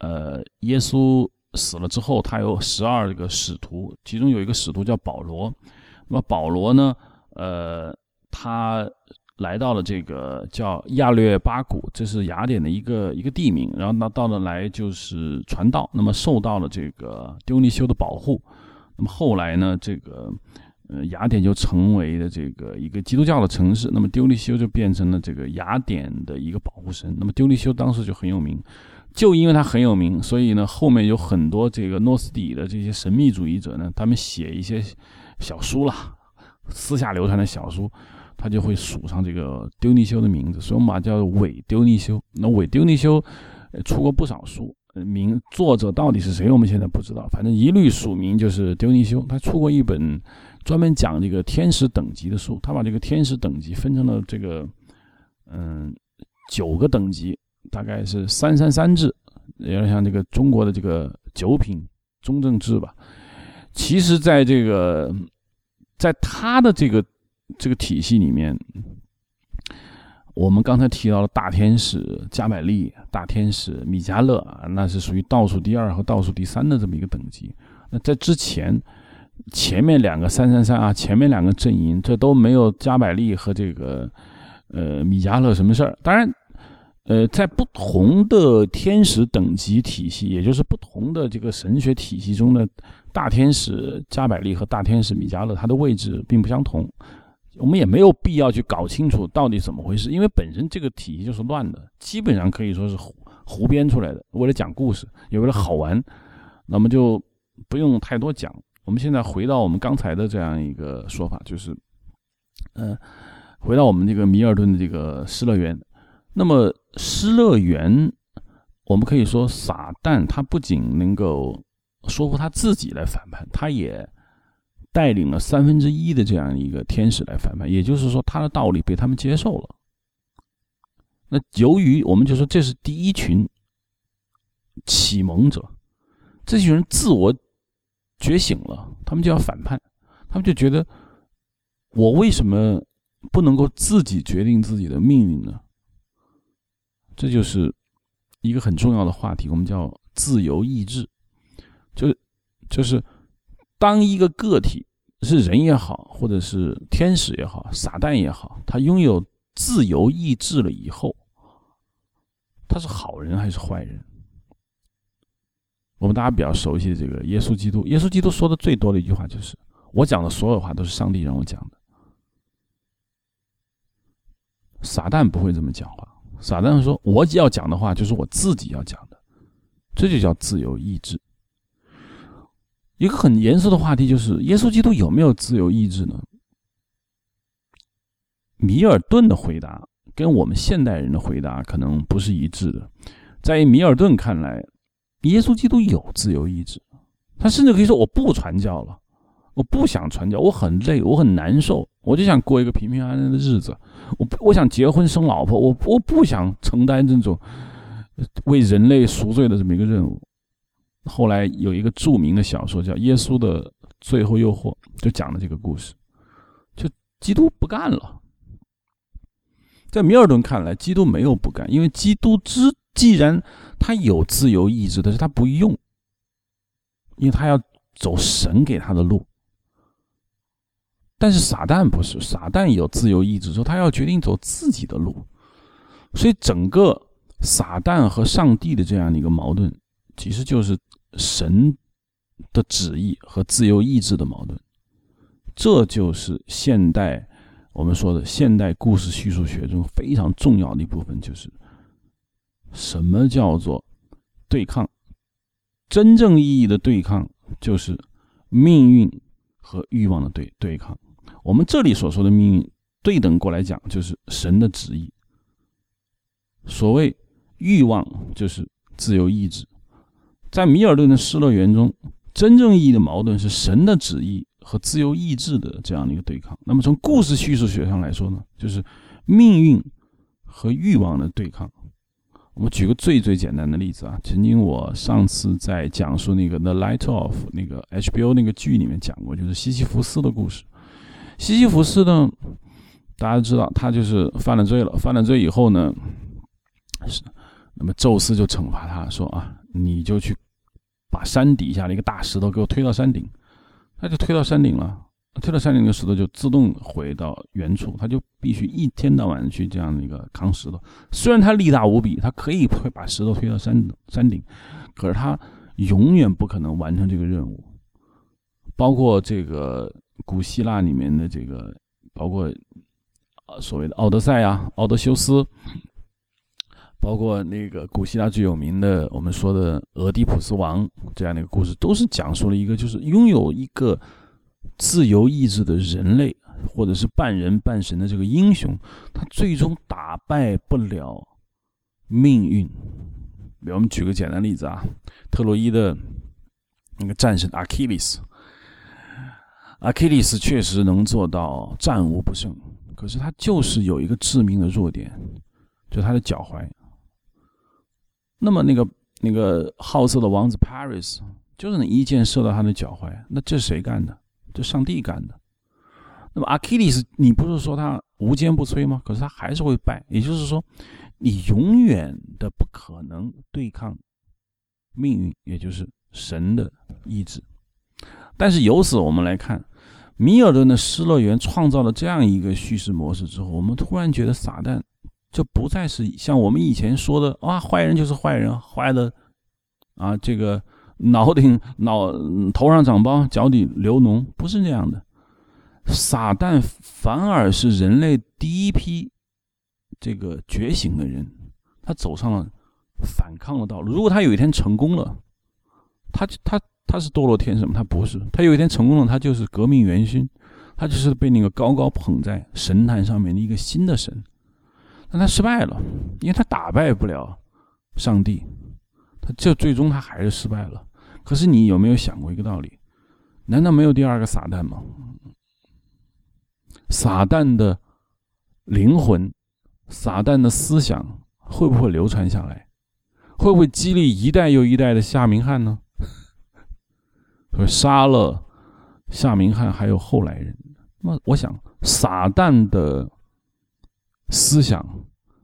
呃耶稣。死了之后，他有十二个使徒，其中有一个使徒叫保罗。那么保罗呢，呃，他来到了这个叫亚略巴谷，这是雅典的一个一个地名。然后到到了来就是传道，那么受到了这个丢尼修的保护。那么后来呢，这个呃雅典就成为了这个一个基督教的城市。那么丢尼修就变成了这个雅典的一个保护神。那么丢尼修当时就很有名。就因为他很有名，所以呢，后面有很多这个诺斯底的这些神秘主义者呢，他们写一些小书啦，私下流传的小书，他就会署上这个丢尼修的名字，所以我们把叫伪丢尼修。那伪丢尼修出过不少书，名作者到底是谁，我们现在不知道，反正一律署名就是丢尼修。他出过一本专门讲这个天使等级的书，他把这个天使等级分成了这个嗯九个等级。大概是三三三制，有点像这个中国的这个九品中正制吧。其实，在这个在他的这个这个体系里面，我们刚才提到了大天使加百利、大天使米迦勒，那是属于倒数第二和倒数第三的这么一个等级。那在之前，前面两个三三三啊，前面两个阵营，这都没有加百利和这个呃米迦勒什么事儿。当然。呃，在不同的天使等级体系，也就是不同的这个神学体系中的大天使加百利和大天使米迦勒，它的位置并不相同。我们也没有必要去搞清楚到底怎么回事，因为本身这个体系就是乱的，基本上可以说是胡胡编出来的，为了讲故事，也为了好玩。那么就不用太多讲。我们现在回到我们刚才的这样一个说法，就是，嗯，回到我们这个米尔顿的这个失乐园。那么，失乐园，我们可以说，撒旦他不仅能够说服他自己来反叛，他也带领了三分之一的这样一个天使来反叛。也就是说，他的道理被他们接受了。那由于我们就说这是第一群启蒙者，这群人自我觉醒了，他们就要反叛，他们就觉得我为什么不能够自己决定自己的命运呢？这就是一个很重要的话题，我们叫自由意志，就是就是当一个个体是人也好，或者是天使也好，撒旦也好，他拥有自由意志了以后，他是好人还是坏人？我们大家比较熟悉的这个耶稣基督，耶稣基督说的最多的一句话就是：“我讲的所有话都是上帝让我讲的。”撒旦不会这么讲话，撒旦说：“我要讲的话就是我自己要讲的。”这就叫自由意志。一个很严肃的话题就是：耶稣基督有没有自由意志呢？米尔顿的回答跟我们现代人的回答可能不是一致的。在米尔顿看来，耶稣基督有自由意志，他甚至可以说：“我不传教了，我不想传教，我很累，我很难受，我就想过一个平平安安的日子。我我想结婚生老婆，我我不想承担这种。”为人类赎罪的这么一个任务。后来有一个著名的小说叫《耶稣的最后诱惑》，就讲了这个故事。就基督不干了。在米尔顿看来，基督没有不干，因为基督之既然他有自由意志，但是他不用，因为他要走神给他的路。但是撒旦不是，撒旦有自由意志，说他要决定走自己的路，所以整个。撒旦和上帝的这样的一个矛盾，其实就是神的旨意和自由意志的矛盾。这就是现代我们说的现代故事叙述学中非常重要的一部分，就是什么叫做对抗？真正意义的对抗，就是命运和欲望的对对抗。我们这里所说的命运，对等过来讲，就是神的旨意。所谓。欲望就是自由意志，在米尔顿的《失乐园》中，真正意义的矛盾是神的旨意和自由意志的这样的一个对抗。那么从故事叙述学上来说呢，就是命运和欲望的对抗。我们举个最最简单的例子啊，曾经我上次在讲述那个《The Light of》那个 HBO 那个剧里面讲过，就是西西弗斯的故事。西西弗斯呢，大家知道他就是犯了罪了，犯了罪以后呢，是。那么宙斯就惩罚他说：“啊，你就去把山底下的一个大石头给我推到山顶。”他就推到山顶了，推到山顶的石头就自动回到原处，他就必须一天到晚去这样的一个扛石头。虽然他力大无比，他可以会把石头推到山山顶，可是他永远不可能完成这个任务。包括这个古希腊里面的这个，包括啊所谓的奥德赛啊，奥德修斯。包括那个古希腊最有名的，我们说的俄狄浦斯王这样的一个故事，都是讲述了一个就是拥有一个自由意志的人类，或者是半人半神的这个英雄，他最终打败不了命运。比如我们举个简单例子啊，特洛伊的那个战神阿基里斯，阿基里斯确实能做到战无不胜，可是他就是有一个致命的弱点，就他的脚踝。那么那个那个好色的王子 Paris 就是那一箭射到他的脚踝，那这谁干的？这上帝干的。那么 Achilles，你不是说他无坚不摧吗？可是他还是会败。也就是说，你永远的不可能对抗命运，也就是神的意志。但是由此我们来看，米尔顿的《失乐园》创造了这样一个叙事模式之后，我们突然觉得撒旦。就不再是像我们以前说的啊，坏人就是坏人，坏的啊，这个脑顶脑头上长包，脚底流脓，不是这样的。撒旦反而是人类第一批这个觉醒的人，他走上了反抗的道路。如果他有一天成功了，他他他是堕落天神吗？他不是。他有一天成功了，他就是革命元勋，他就是被那个高高捧在神坛上面的一个新的神。但他失败了，因为他打败不了上帝，他这最终他还是失败了。可是你有没有想过一个道理？难道没有第二个撒旦吗？撒旦的灵魂、撒旦的思想会不会流传下来？会不会激励一代又一代的夏明翰呢？会杀了夏明翰，还有后来人。那，我想撒旦的。思想，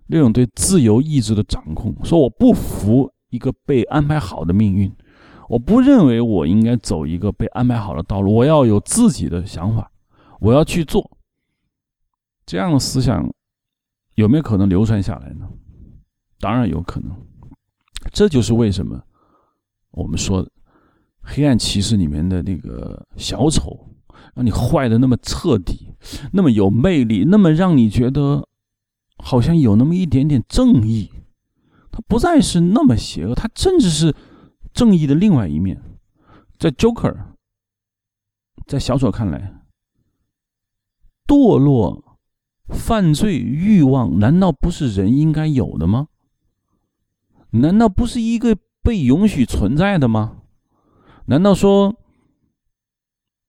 那种对自由意志的掌控，说我不服一个被安排好的命运，我不认为我应该走一个被安排好的道路，我要有自己的想法，我要去做。这样的思想有没有可能流传下来呢？当然有可能。这就是为什么我们说《黑暗骑士》里面的那个小丑让你坏的那么彻底，那么有魅力，那么让你觉得好像有那么一点点正义。他不再是那么邪恶，他甚至是正义的另外一面。在 Joker，在小丑看来，堕落、犯罪、欲望，难道不是人应该有的吗？难道不是一个被允许存在的吗？难道说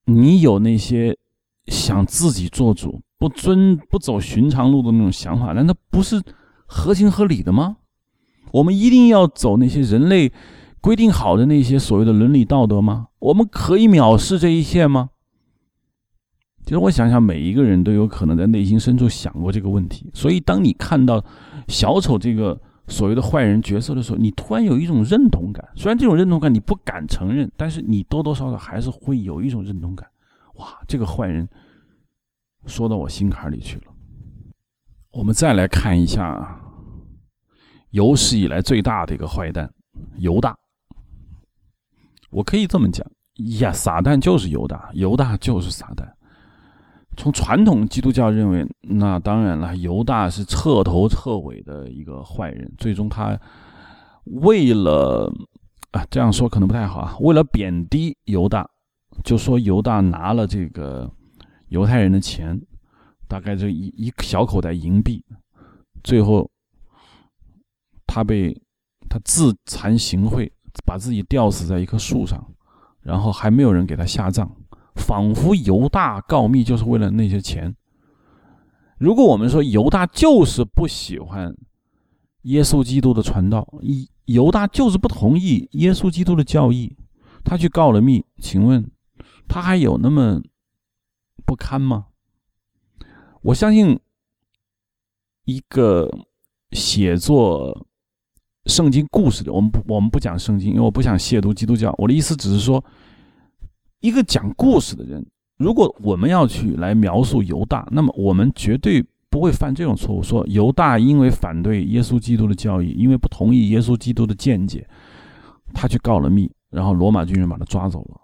你有那些想自己做主、不遵不走寻常路的那种想法，难道不是合情合理的吗？我们一定要走那些人类规定好的那些所谓的伦理道德吗？我们可以藐视这一切吗？其实我想想，每一个人都有可能在内心深处想过这个问题。所以，当你看到小丑这个所谓的坏人角色的时候，你突然有一种认同感。虽然这种认同感你不敢承认，但是你多多少少还是会有一种认同感。哇，这个坏人说到我心坎里去了。我们再来看一下。有史以来最大的一个坏蛋，犹大。我可以这么讲呀，撒旦就是犹大，犹大就是撒旦。从传统基督教认为，那当然了，犹大是彻头彻尾的一个坏人。最终他为了啊这样说可能不太好啊，为了贬低犹大，就说犹大拿了这个犹太人的钱，大概这一一小口袋银币，最后。他被他自惭形秽，把自己吊死在一棵树上，然后还没有人给他下葬，仿佛犹大告密就是为了那些钱。如果我们说犹大就是不喜欢耶稣基督的传道，犹大就是不同意耶稣基督的教义，他去告了密，请问他还有那么不堪吗？我相信一个写作。圣经故事的，我们不，我们不讲圣经，因为我不想亵渎基督教。我的意思只是说，一个讲故事的人，如果我们要去来描述犹大，那么我们绝对不会犯这种错误，说犹大因为反对耶稣基督的教义，因为不同意耶稣基督的见解，他去告了密，然后罗马军人把他抓走了。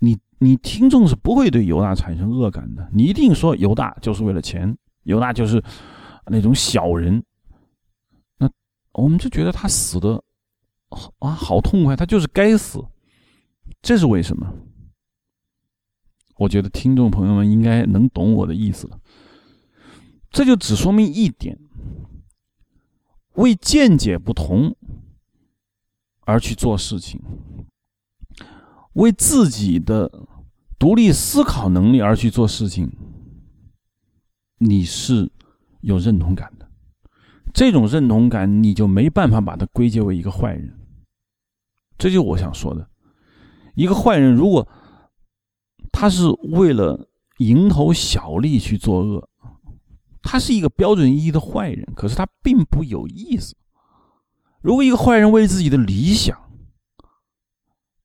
你你听众是不会对犹大产生恶感的，你一定说犹大就是为了钱，犹大就是那种小人。那我们就觉得他死的啊好痛快，他就是该死，这是为什么？我觉得听众朋友们应该能懂我的意思了。这就只说明一点：为见解不同而去做事情，为自己的独立思考能力而去做事情，你是有认同感的。这种认同感，你就没办法把它归结为一个坏人。这就我想说的，一个坏人如果他是为了蝇头小利去作恶，他是一个标准意义的坏人，可是他并不有意思。如果一个坏人为自己的理想、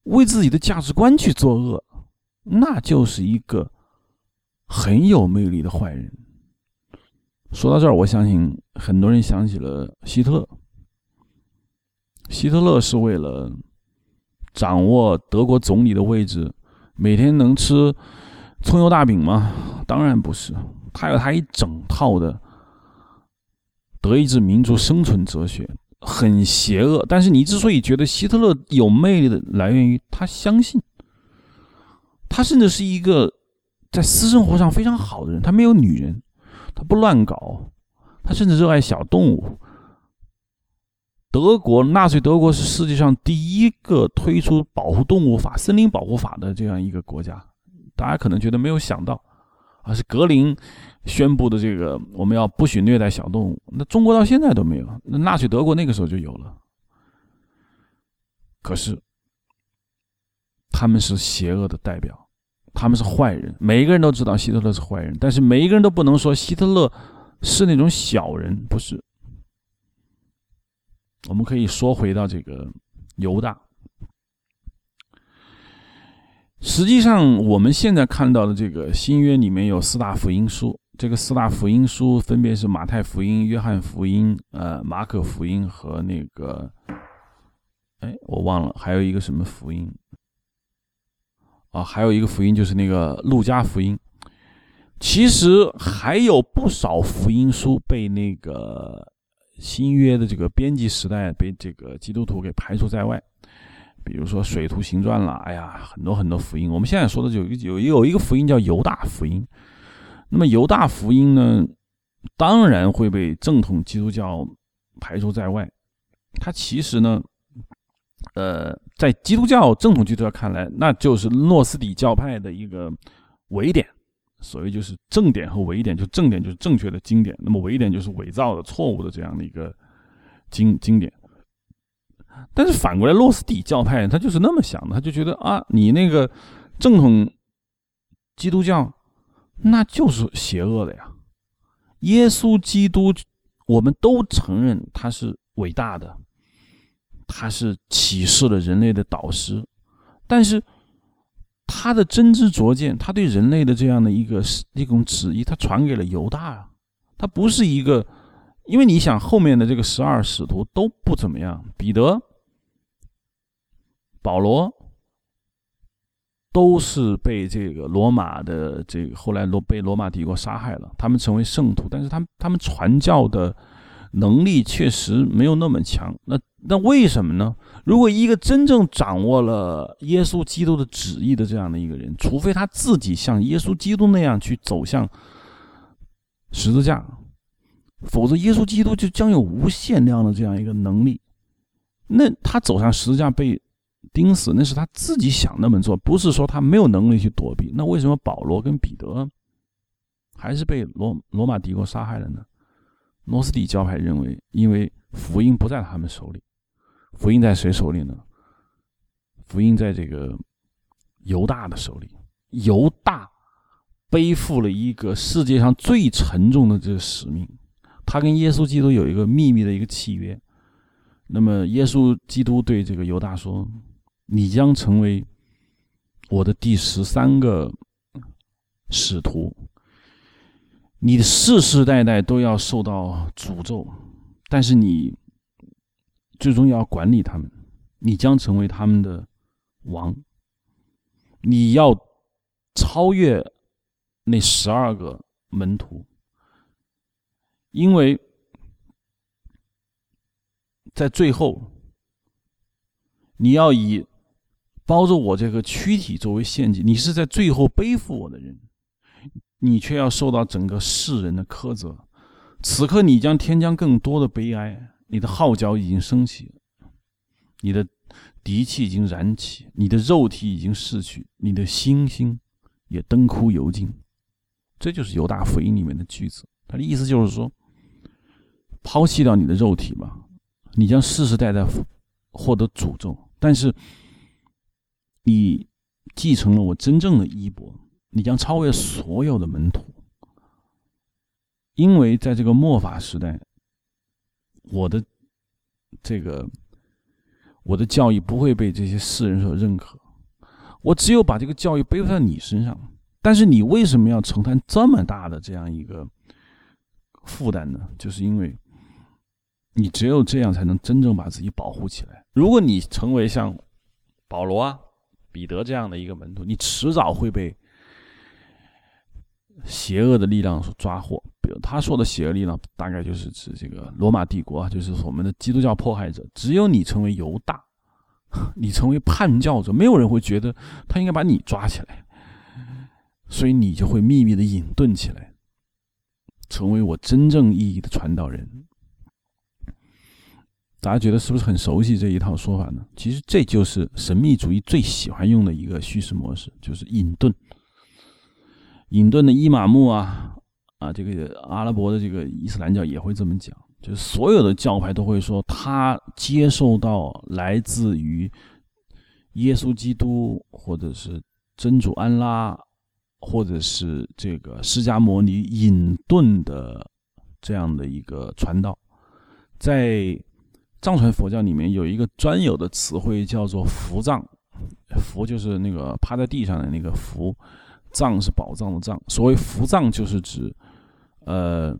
为自己的价值观去作恶，那就是一个很有魅力的坏人。说到这儿，我相信很多人想起了希特勒。希特勒是为了掌握德国总理的位置，每天能吃葱油大饼吗？当然不是，他有他一整套的德意志民族生存哲学，很邪恶。但是你之所以觉得希特勒有魅力的，来源于他相信，他甚至是一个在私生活上非常好的人，他没有女人。他不乱搞，他甚至热爱小动物。德国纳粹德国是世界上第一个推出保护动物法、森林保护法的这样一个国家。大家可能觉得没有想到，啊，是格林宣布的这个我们要不许虐待小动物。那中国到现在都没有，那纳粹德国那个时候就有了。可是他们是邪恶的代表。他们是坏人，每一个人都知道希特勒是坏人，但是每一个人都不能说希特勒是那种小人，不是。我们可以说回到这个犹大，实际上，我们现在看到的这个新约里面有四大福音书，这个四大福音书分别是马太福音、约翰福音、呃马可福音和那个，哎，我忘了还有一个什么福音啊？还有一个福音就是那个路加福音。其实还有不少福音书被那个新约的这个编辑时代被这个基督徒给排除在外。比如说《水徒行传》了，哎呀，很多很多福音。我们现在说的有有有一个福音叫犹大福音。那么犹大福音呢，当然会被正统基督教排除在外。它其实呢，呃，在基督教正统基督教看来，那就是诺斯底教派的一个伪典。所谓就是正点和伪点，就正点就是正确的经典，那么伪点就是伪造的、错误的这样的一个经经典。但是反过来，洛斯底教派他就是那么想的，他就觉得啊，你那个正统基督教那就是邪恶的呀。耶稣基督，我们都承认他是伟大的，他是启示了人类的导师，但是他的真知灼见，他对人类的这样的一个一种旨意，他传给了犹大啊，他不是一个。因为你想，后面的这个十二使徒都不怎么样，彼得、保罗都是被这个罗马的这个后来罗被罗马帝国杀害了，他们成为圣徒，但是他们他们传教的能力确实没有那么强。那那为什么呢？如果一个真正掌握了耶稣基督的旨意的这样的一个人，除非他自己像耶稣基督那样去走向十字架。否则，耶稣基督就将有无限量的这样一个能力。那他走上十字架被钉死，那是他自己想那么做，不是说他没有能力去躲避。那为什么保罗跟彼得还是被罗罗马帝国杀害了呢？诺斯底教派认为，因为福音不在他们手里，福音在谁手里呢？福音在这个犹大的手里，犹大背负了一个世界上最沉重的这个使命。他跟耶稣基督有一个秘密的一个契约，那么耶稣基督对这个犹大说：“你将成为我的第十三个使徒，你世世代代都要受到诅咒，但是你最终要管理他们，你将成为他们的王，你要超越那十二个门徒。”因为在最后，你要以包着我这个躯体作为陷阱，你是在最后背负我的人，你却要受到整个世人的苛责。此刻，你将添加更多的悲哀，你的号角已经升起，你的敌气已经燃起，你的肉体已经逝去，你的星星也灯枯油尽。这就是犹大福音里面的句子，他的意思就是说。抛弃掉你的肉体吧，你将世世代代获得诅咒。但是，你继承了我真正的衣钵，你将超越所有的门徒。因为在这个末法时代，我的这个我的教义不会被这些世人所认可。我只有把这个教育背负在你身上。但是，你为什么要承担这么大的这样一个负担呢？就是因为。你只有这样才能真正把自己保护起来。如果你成为像保罗啊、彼得这样的一个门徒，你迟早会被邪恶的力量所抓获。比如他说的邪恶力量，大概就是指这个罗马帝国啊，就是我们的基督教迫害者。只有你成为犹大，你成为叛教者，没有人会觉得他应该把你抓起来，所以你就会秘密的隐遁起来，成为我真正意义的传道人。大家觉得是不是很熟悉这一套说法呢？其实这就是神秘主义最喜欢用的一个叙事模式，就是隐遁。隐遁的伊玛目啊啊，这个阿拉伯的这个伊斯兰教也会这么讲，就是所有的教派都会说他接受到来自于耶稣基督，或者是真主安拉，或者是这个释迦牟尼隐遁的这样的一个传道，在。藏传佛教里面有一个专有的词汇叫做“伏藏”，伏就是那个趴在地上的那个伏，葬是宝藏的葬。所谓伏葬，就是指呃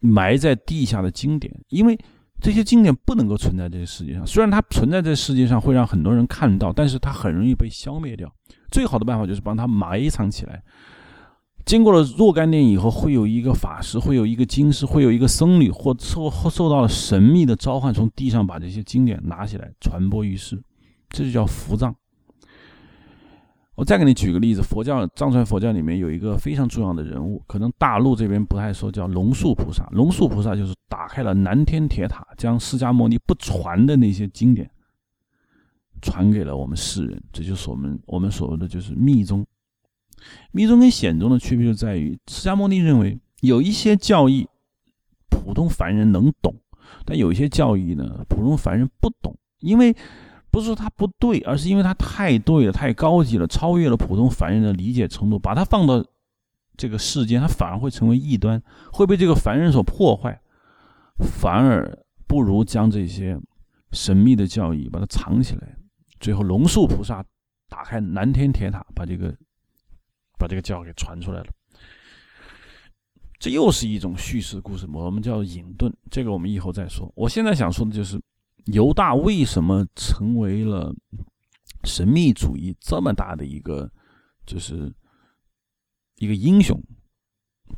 埋在地下的经典，因为这些经典不能够存在这个世界上。虽然它存在在世界上，会让很多人看到，但是它很容易被消灭掉。最好的办法就是帮它埋藏起来。经过了若干年以后，会有一个法师，会有一个经师，会有一个僧侣，或受或受到了神秘的召唤，从地上把这些经典拿起来传播于世，这就叫伏藏。我再给你举个例子，佛教藏传佛教里面有一个非常重要的人物，可能大陆这边不太说，叫龙树菩萨。龙树菩萨就是打开了南天铁塔，将释迦牟尼不传的那些经典传给了我们世人，这就是我们我们所谓的就是密宗。密宗跟显宗的区别就在于，释迦牟尼认为有一些教义普通凡人能懂，但有一些教义呢，普通凡人不懂。因为不是说它不对，而是因为它太对了，太高级了，超越了普通凡人的理解程度。把它放到这个世间，它反而会成为异端，会被这个凡人所破坏。反而不如将这些神秘的教义把它藏起来。最后，龙树菩萨打开南天铁塔，把这个。把这个教给传出来了，这又是一种叙事故事，我们叫隐遁。这个我们以后再说。我现在想说的就是犹大为什么成为了神秘主义这么大的一个，就是一个英雄。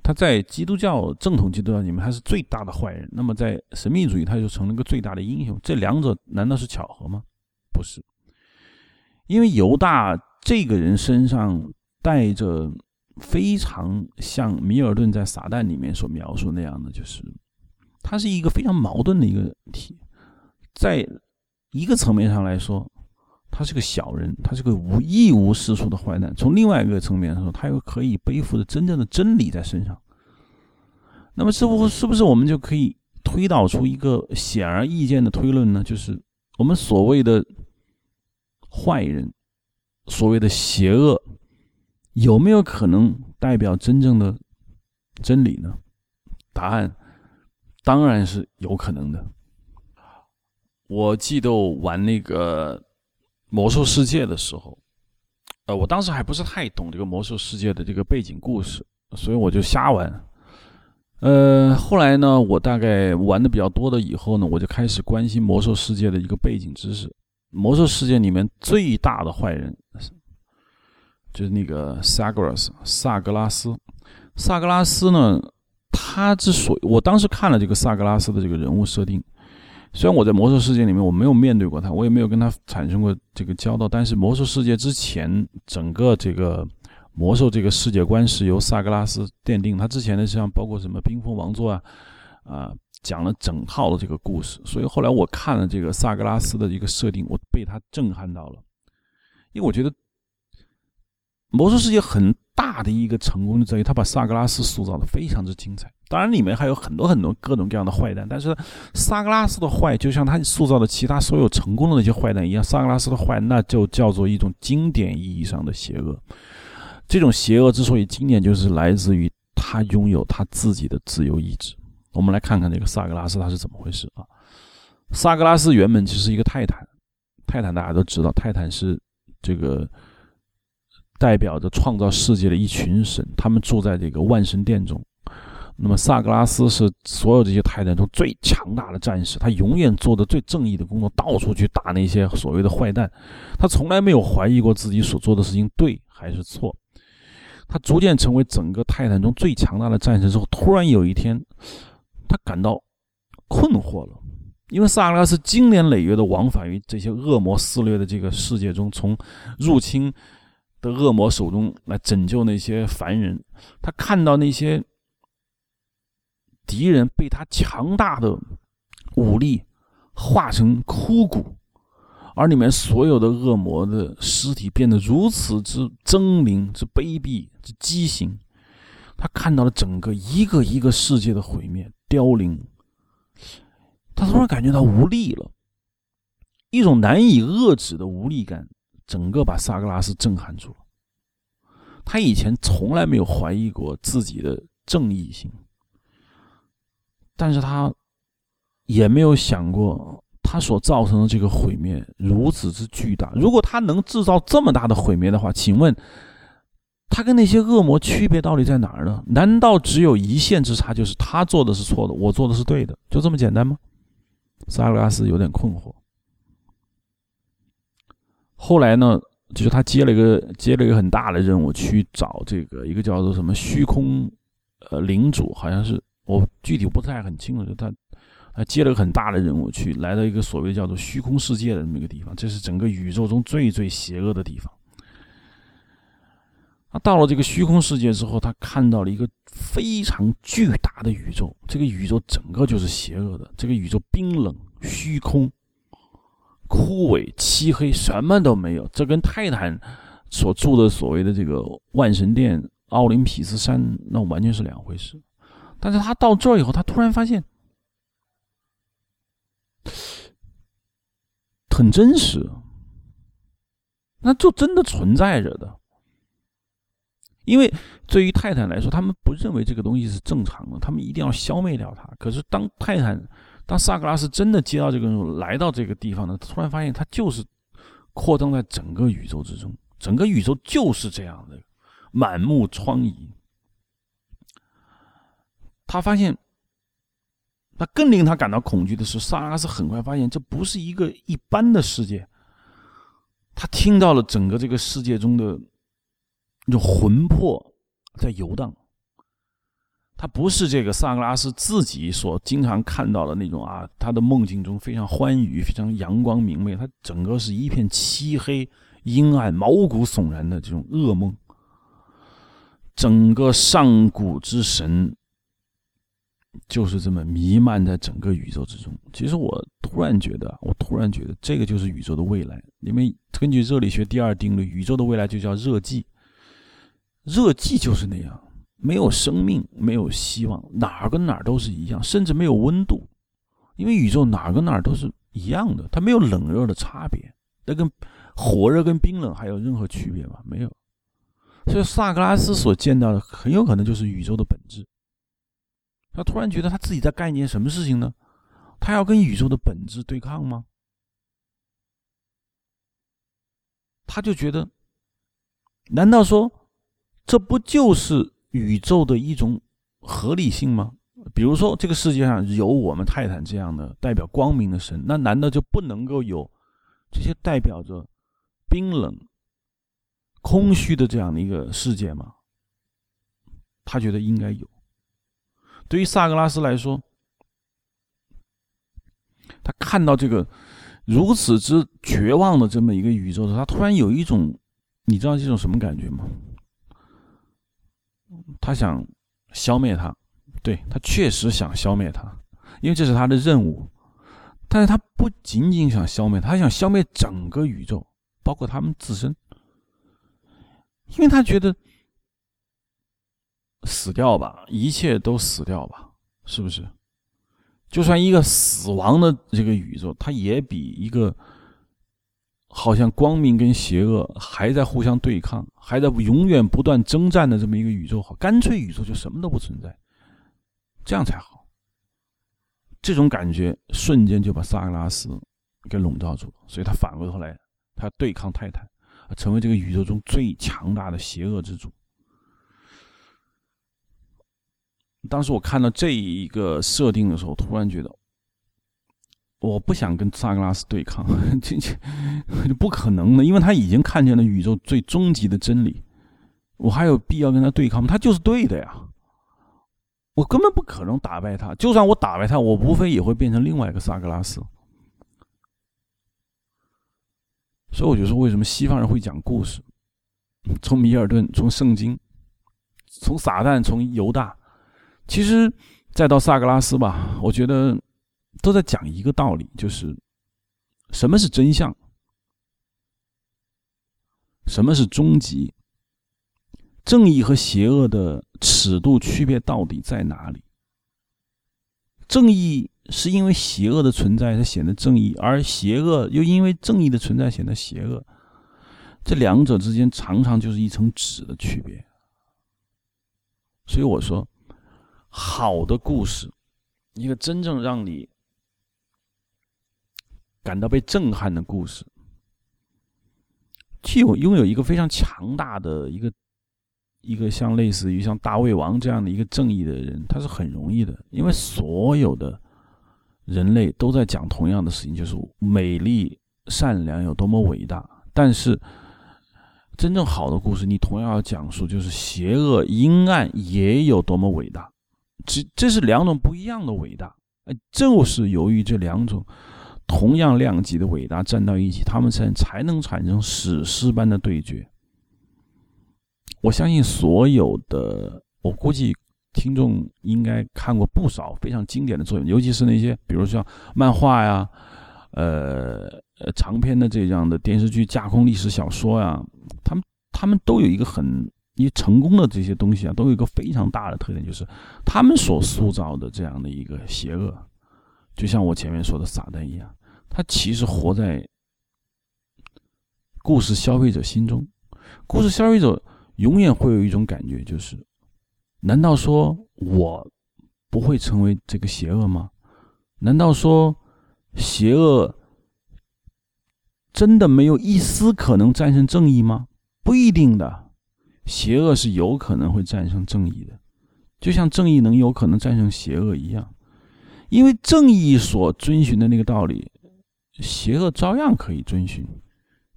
他在基督教正统基督教里面他是最大的坏人，那么在神秘主义他就成了个最大的英雄。这两者难道是巧合吗？不是，因为犹大这个人身上。带着非常像米尔顿在《撒旦》里面所描述那样的，就是他是一个非常矛盾的一个体，在一个层面上来说，他是个小人，他是个无一无是处的坏蛋；从另外一个层面上说，他又可以背负着真正的真理在身上。那么，是不是不是我们就可以推导出一个显而易见的推论呢？就是我们所谓的坏人，所谓的邪恶。有没有可能代表真正的真理呢？答案当然是有可能的。我记得我玩那个魔兽世界的时候，呃，我当时还不是太懂这个魔兽世界的这个背景故事，所以我就瞎玩。呃，后来呢，我大概玩的比较多的以后呢，我就开始关心魔兽世界的一个背景知识。魔兽世界里面最大的坏人。就是那个萨格拉斯，萨格拉斯，萨格拉斯呢？他之所以，我当时看了这个萨格拉斯的这个人物设定，虽然我在魔兽世界里面我没有面对过他，我也没有跟他产生过这个交道，但是魔兽世界之前整个这个魔兽这个世界观是由萨格拉斯奠定。他之前的像包括什么冰封王座啊，啊，讲了整套的这个故事。所以后来我看了这个萨格拉斯的一个设定，我被他震撼到了，因为我觉得。魔兽世界很大的一个成功就在于他把萨格拉斯塑造的非常之精彩。当然里面还有很多很多各种各样的坏蛋，但是萨格拉斯的坏就像他塑造的其他所有成功的那些坏蛋一样，萨格拉斯的坏那就叫做一种经典意义上的邪恶。这种邪恶之所以经典，就是来自于他拥有他自己的自由意志。我们来看看这个萨格拉斯他是怎么回事啊？萨格拉斯原本就是一个泰坦，泰坦大家都知道，泰坦是这个。代表着创造世界的一群神，他们住在这个万神殿中。那么萨格拉斯是所有这些泰坦中最强大的战士，他永远做的最正义的工作，到处去打那些所谓的坏蛋。他从来没有怀疑过自己所做的事情对还是错。他逐渐成为整个泰坦中最强大的战士之后，突然有一天，他感到困惑了，因为萨格拉斯经年累月的往返于这些恶魔肆虐的这个世界中，从入侵。的恶魔手中来拯救那些凡人，他看到那些敌人被他强大的武力化成枯骨，而里面所有的恶魔的尸体变得如此之狰狞、之卑鄙、之畸形，他看到了整个一个一个世界的毁灭、凋零，他突然感觉到无力了，一种难以遏制的无力感。整个把萨格拉斯震撼住了。他以前从来没有怀疑过自己的正义性，但是他也没有想过，他所造成的这个毁灭如此之巨大。如果他能制造这么大的毁灭的话，请问，他跟那些恶魔区别到底在哪儿呢？难道只有一线之差，就是他做的是错的，我做的是对的，就这么简单吗？萨格拉斯有点困惑。后来呢，就是他接了一个接了一个很大的任务，去找这个一个叫做什么虚空，呃，领主，好像是我具体不太很清楚，他。他接了个很大的任务，去来到一个所谓叫做虚空世界的这么一个地方，这是整个宇宙中最最邪恶的地方。他到了这个虚空世界之后，他看到了一个非常巨大的宇宙，这个宇宙整个就是邪恶的，这个宇宙冰冷、虚空、枯萎、漆黑，什么都没有。这跟泰坦所住的所谓的这个万神殿、奥林匹斯山那完全是两回事。但是他到这儿以后，他突然发现。很真实，那就真的存在着的。因为对于泰坦来说，他们不认为这个东西是正常的，他们一定要消灭掉它。可是当泰坦，当萨格拉斯真的接到这个任务，来到这个地方呢，他突然发现他就是扩张在整个宇宙之中，整个宇宙就是这样的，满目疮痍。他发现。那更令他感到恐惧的是，萨拉斯很快发现这不是一个一般的世界。他听到了整个这个世界中的那种魂魄在游荡。他不是这个萨格拉斯自己所经常看到的那种啊，他的梦境中非常欢愉、非常阳光明媚，他整个是一片漆黑、阴暗、毛骨悚然的这种噩梦。整个上古之神。就是这么弥漫在整个宇宙之中。其实我突然觉得，我突然觉得这个就是宇宙的未来。因为根据热力学第二定律，宇宙的未来就叫热寂。热寂就是那样，没有生命，没有希望，哪儿跟哪儿都是一样，甚至没有温度。因为宇宙哪儿跟哪儿都是一样的，它没有冷热的差别。那跟火热跟冰冷还有任何区别吗？没有。所以萨格拉斯所见到的很有可能就是宇宙的本质。他突然觉得他自己在干一件什么事情呢？他要跟宇宙的本质对抗吗？他就觉得，难道说这不就是宇宙的一种合理性吗？比如说，这个世界上有我们泰坦这样的代表光明的神，那难道就不能够有这些代表着冰冷、空虚的这样的一个世界吗？他觉得应该有。对于萨格拉斯来说，他看到这个如此之绝望的这么一个宇宙的时候，他突然有一种，你知道这种什么感觉吗？他想消灭他，对他确实想消灭他，因为这是他的任务。但是他不仅仅想消灭他，想消灭整个宇宙，包括他们自身，因为他觉得。死掉吧，一切都死掉吧，是不是？就算一个死亡的这个宇宙，它也比一个好像光明跟邪恶还在互相对抗，还在永远不断征战的这么一个宇宙好。干脆宇宙就什么都不存在，这样才好。这种感觉瞬间就把萨格拉斯给笼罩住了，所以他反过头来，他对抗泰坦，成为这个宇宙中最强大的邪恶之主。当时我看到这一个设定的时候，突然觉得，我不想跟萨格拉斯对抗，这这不可能的，因为他已经看见了宇宙最终极的真理，我还有必要跟他对抗吗？他就是对的呀，我根本不可能打败他，就算我打败他，我无非也会变成另外一个萨格拉斯。所以我就说，为什么西方人会讲故事？从米尔顿，从圣经，从撒旦，从犹大。其实，再到萨格拉斯吧，我觉得都在讲一个道理，就是什么是真相，什么是终极，正义和邪恶的尺度区别到底在哪里？正义是因为邪恶的存在才显得正义，而邪恶又因为正义的存在显得邪恶，这两者之间常常就是一层纸的区别。所以我说。好的故事，一个真正让你感到被震撼的故事。具有拥有一个非常强大的一个一个像类似于像大胃王这样的一个正义的人，他是很容易的，因为所有的人类都在讲同样的事情，就是美丽善良有多么伟大。但是真正好的故事，你同样要讲述，就是邪恶阴暗也有多么伟大。这这是两种不一样的伟大。哎，就是由于这两种。同样量级的伟大站到一起，他们才才能产生史诗般的对决。我相信所有的，我估计听众应该看过不少非常经典的作品，尤其是那些比如像漫画呀、呃呃长篇的这样的电视剧、架空历史小说呀，他们他们都有一个很一成功的这些东西啊，都有一个非常大的特点，就是他们所塑造的这样的一个邪恶。就像我前面说的撒旦一样，他其实活在故事消费者心中。故事消费者永远会有一种感觉，就是：难道说我不会成为这个邪恶吗？难道说邪恶真的没有一丝可能战胜正义吗？不一定的，邪恶是有可能会战胜正义的，就像正义能有可能战胜邪恶一样。因为正义所遵循的那个道理，邪恶照样可以遵循。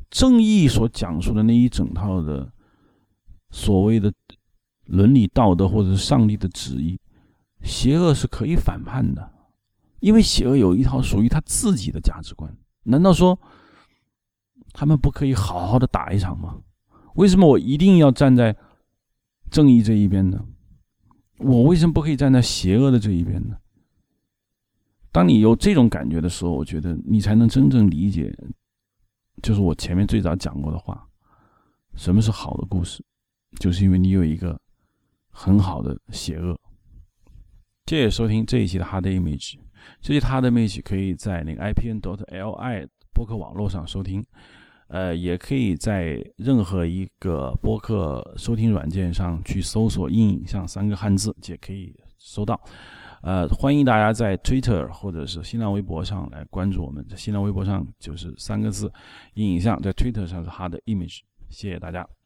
正义所讲述的那一整套的所谓的伦理道德，或者是上帝的旨意，邪恶是可以反叛的。因为邪恶有一套属于他自己的价值观。难道说他们不可以好好的打一场吗？为什么我一定要站在正义这一边呢？我为什么不可以站在邪恶的这一边呢？当你有这种感觉的时候，我觉得你才能真正理解，就是我前面最早讲过的话：什么是好的故事？就是因为你有一个很好的邪恶。谢谢收听这一期的 Hard Image，这期 Hard Image 可以在那个 IPN dot LI 播客网络上收听，呃，也可以在任何一个播客收听软件上去搜索“硬影像”三个汉字，也可以收到。呃，欢迎大家在 Twitter 或者是新浪微博上来关注我们。在新浪微博上就是三个字“影像”，在 Twitter 上是 Hard Image。谢谢大家。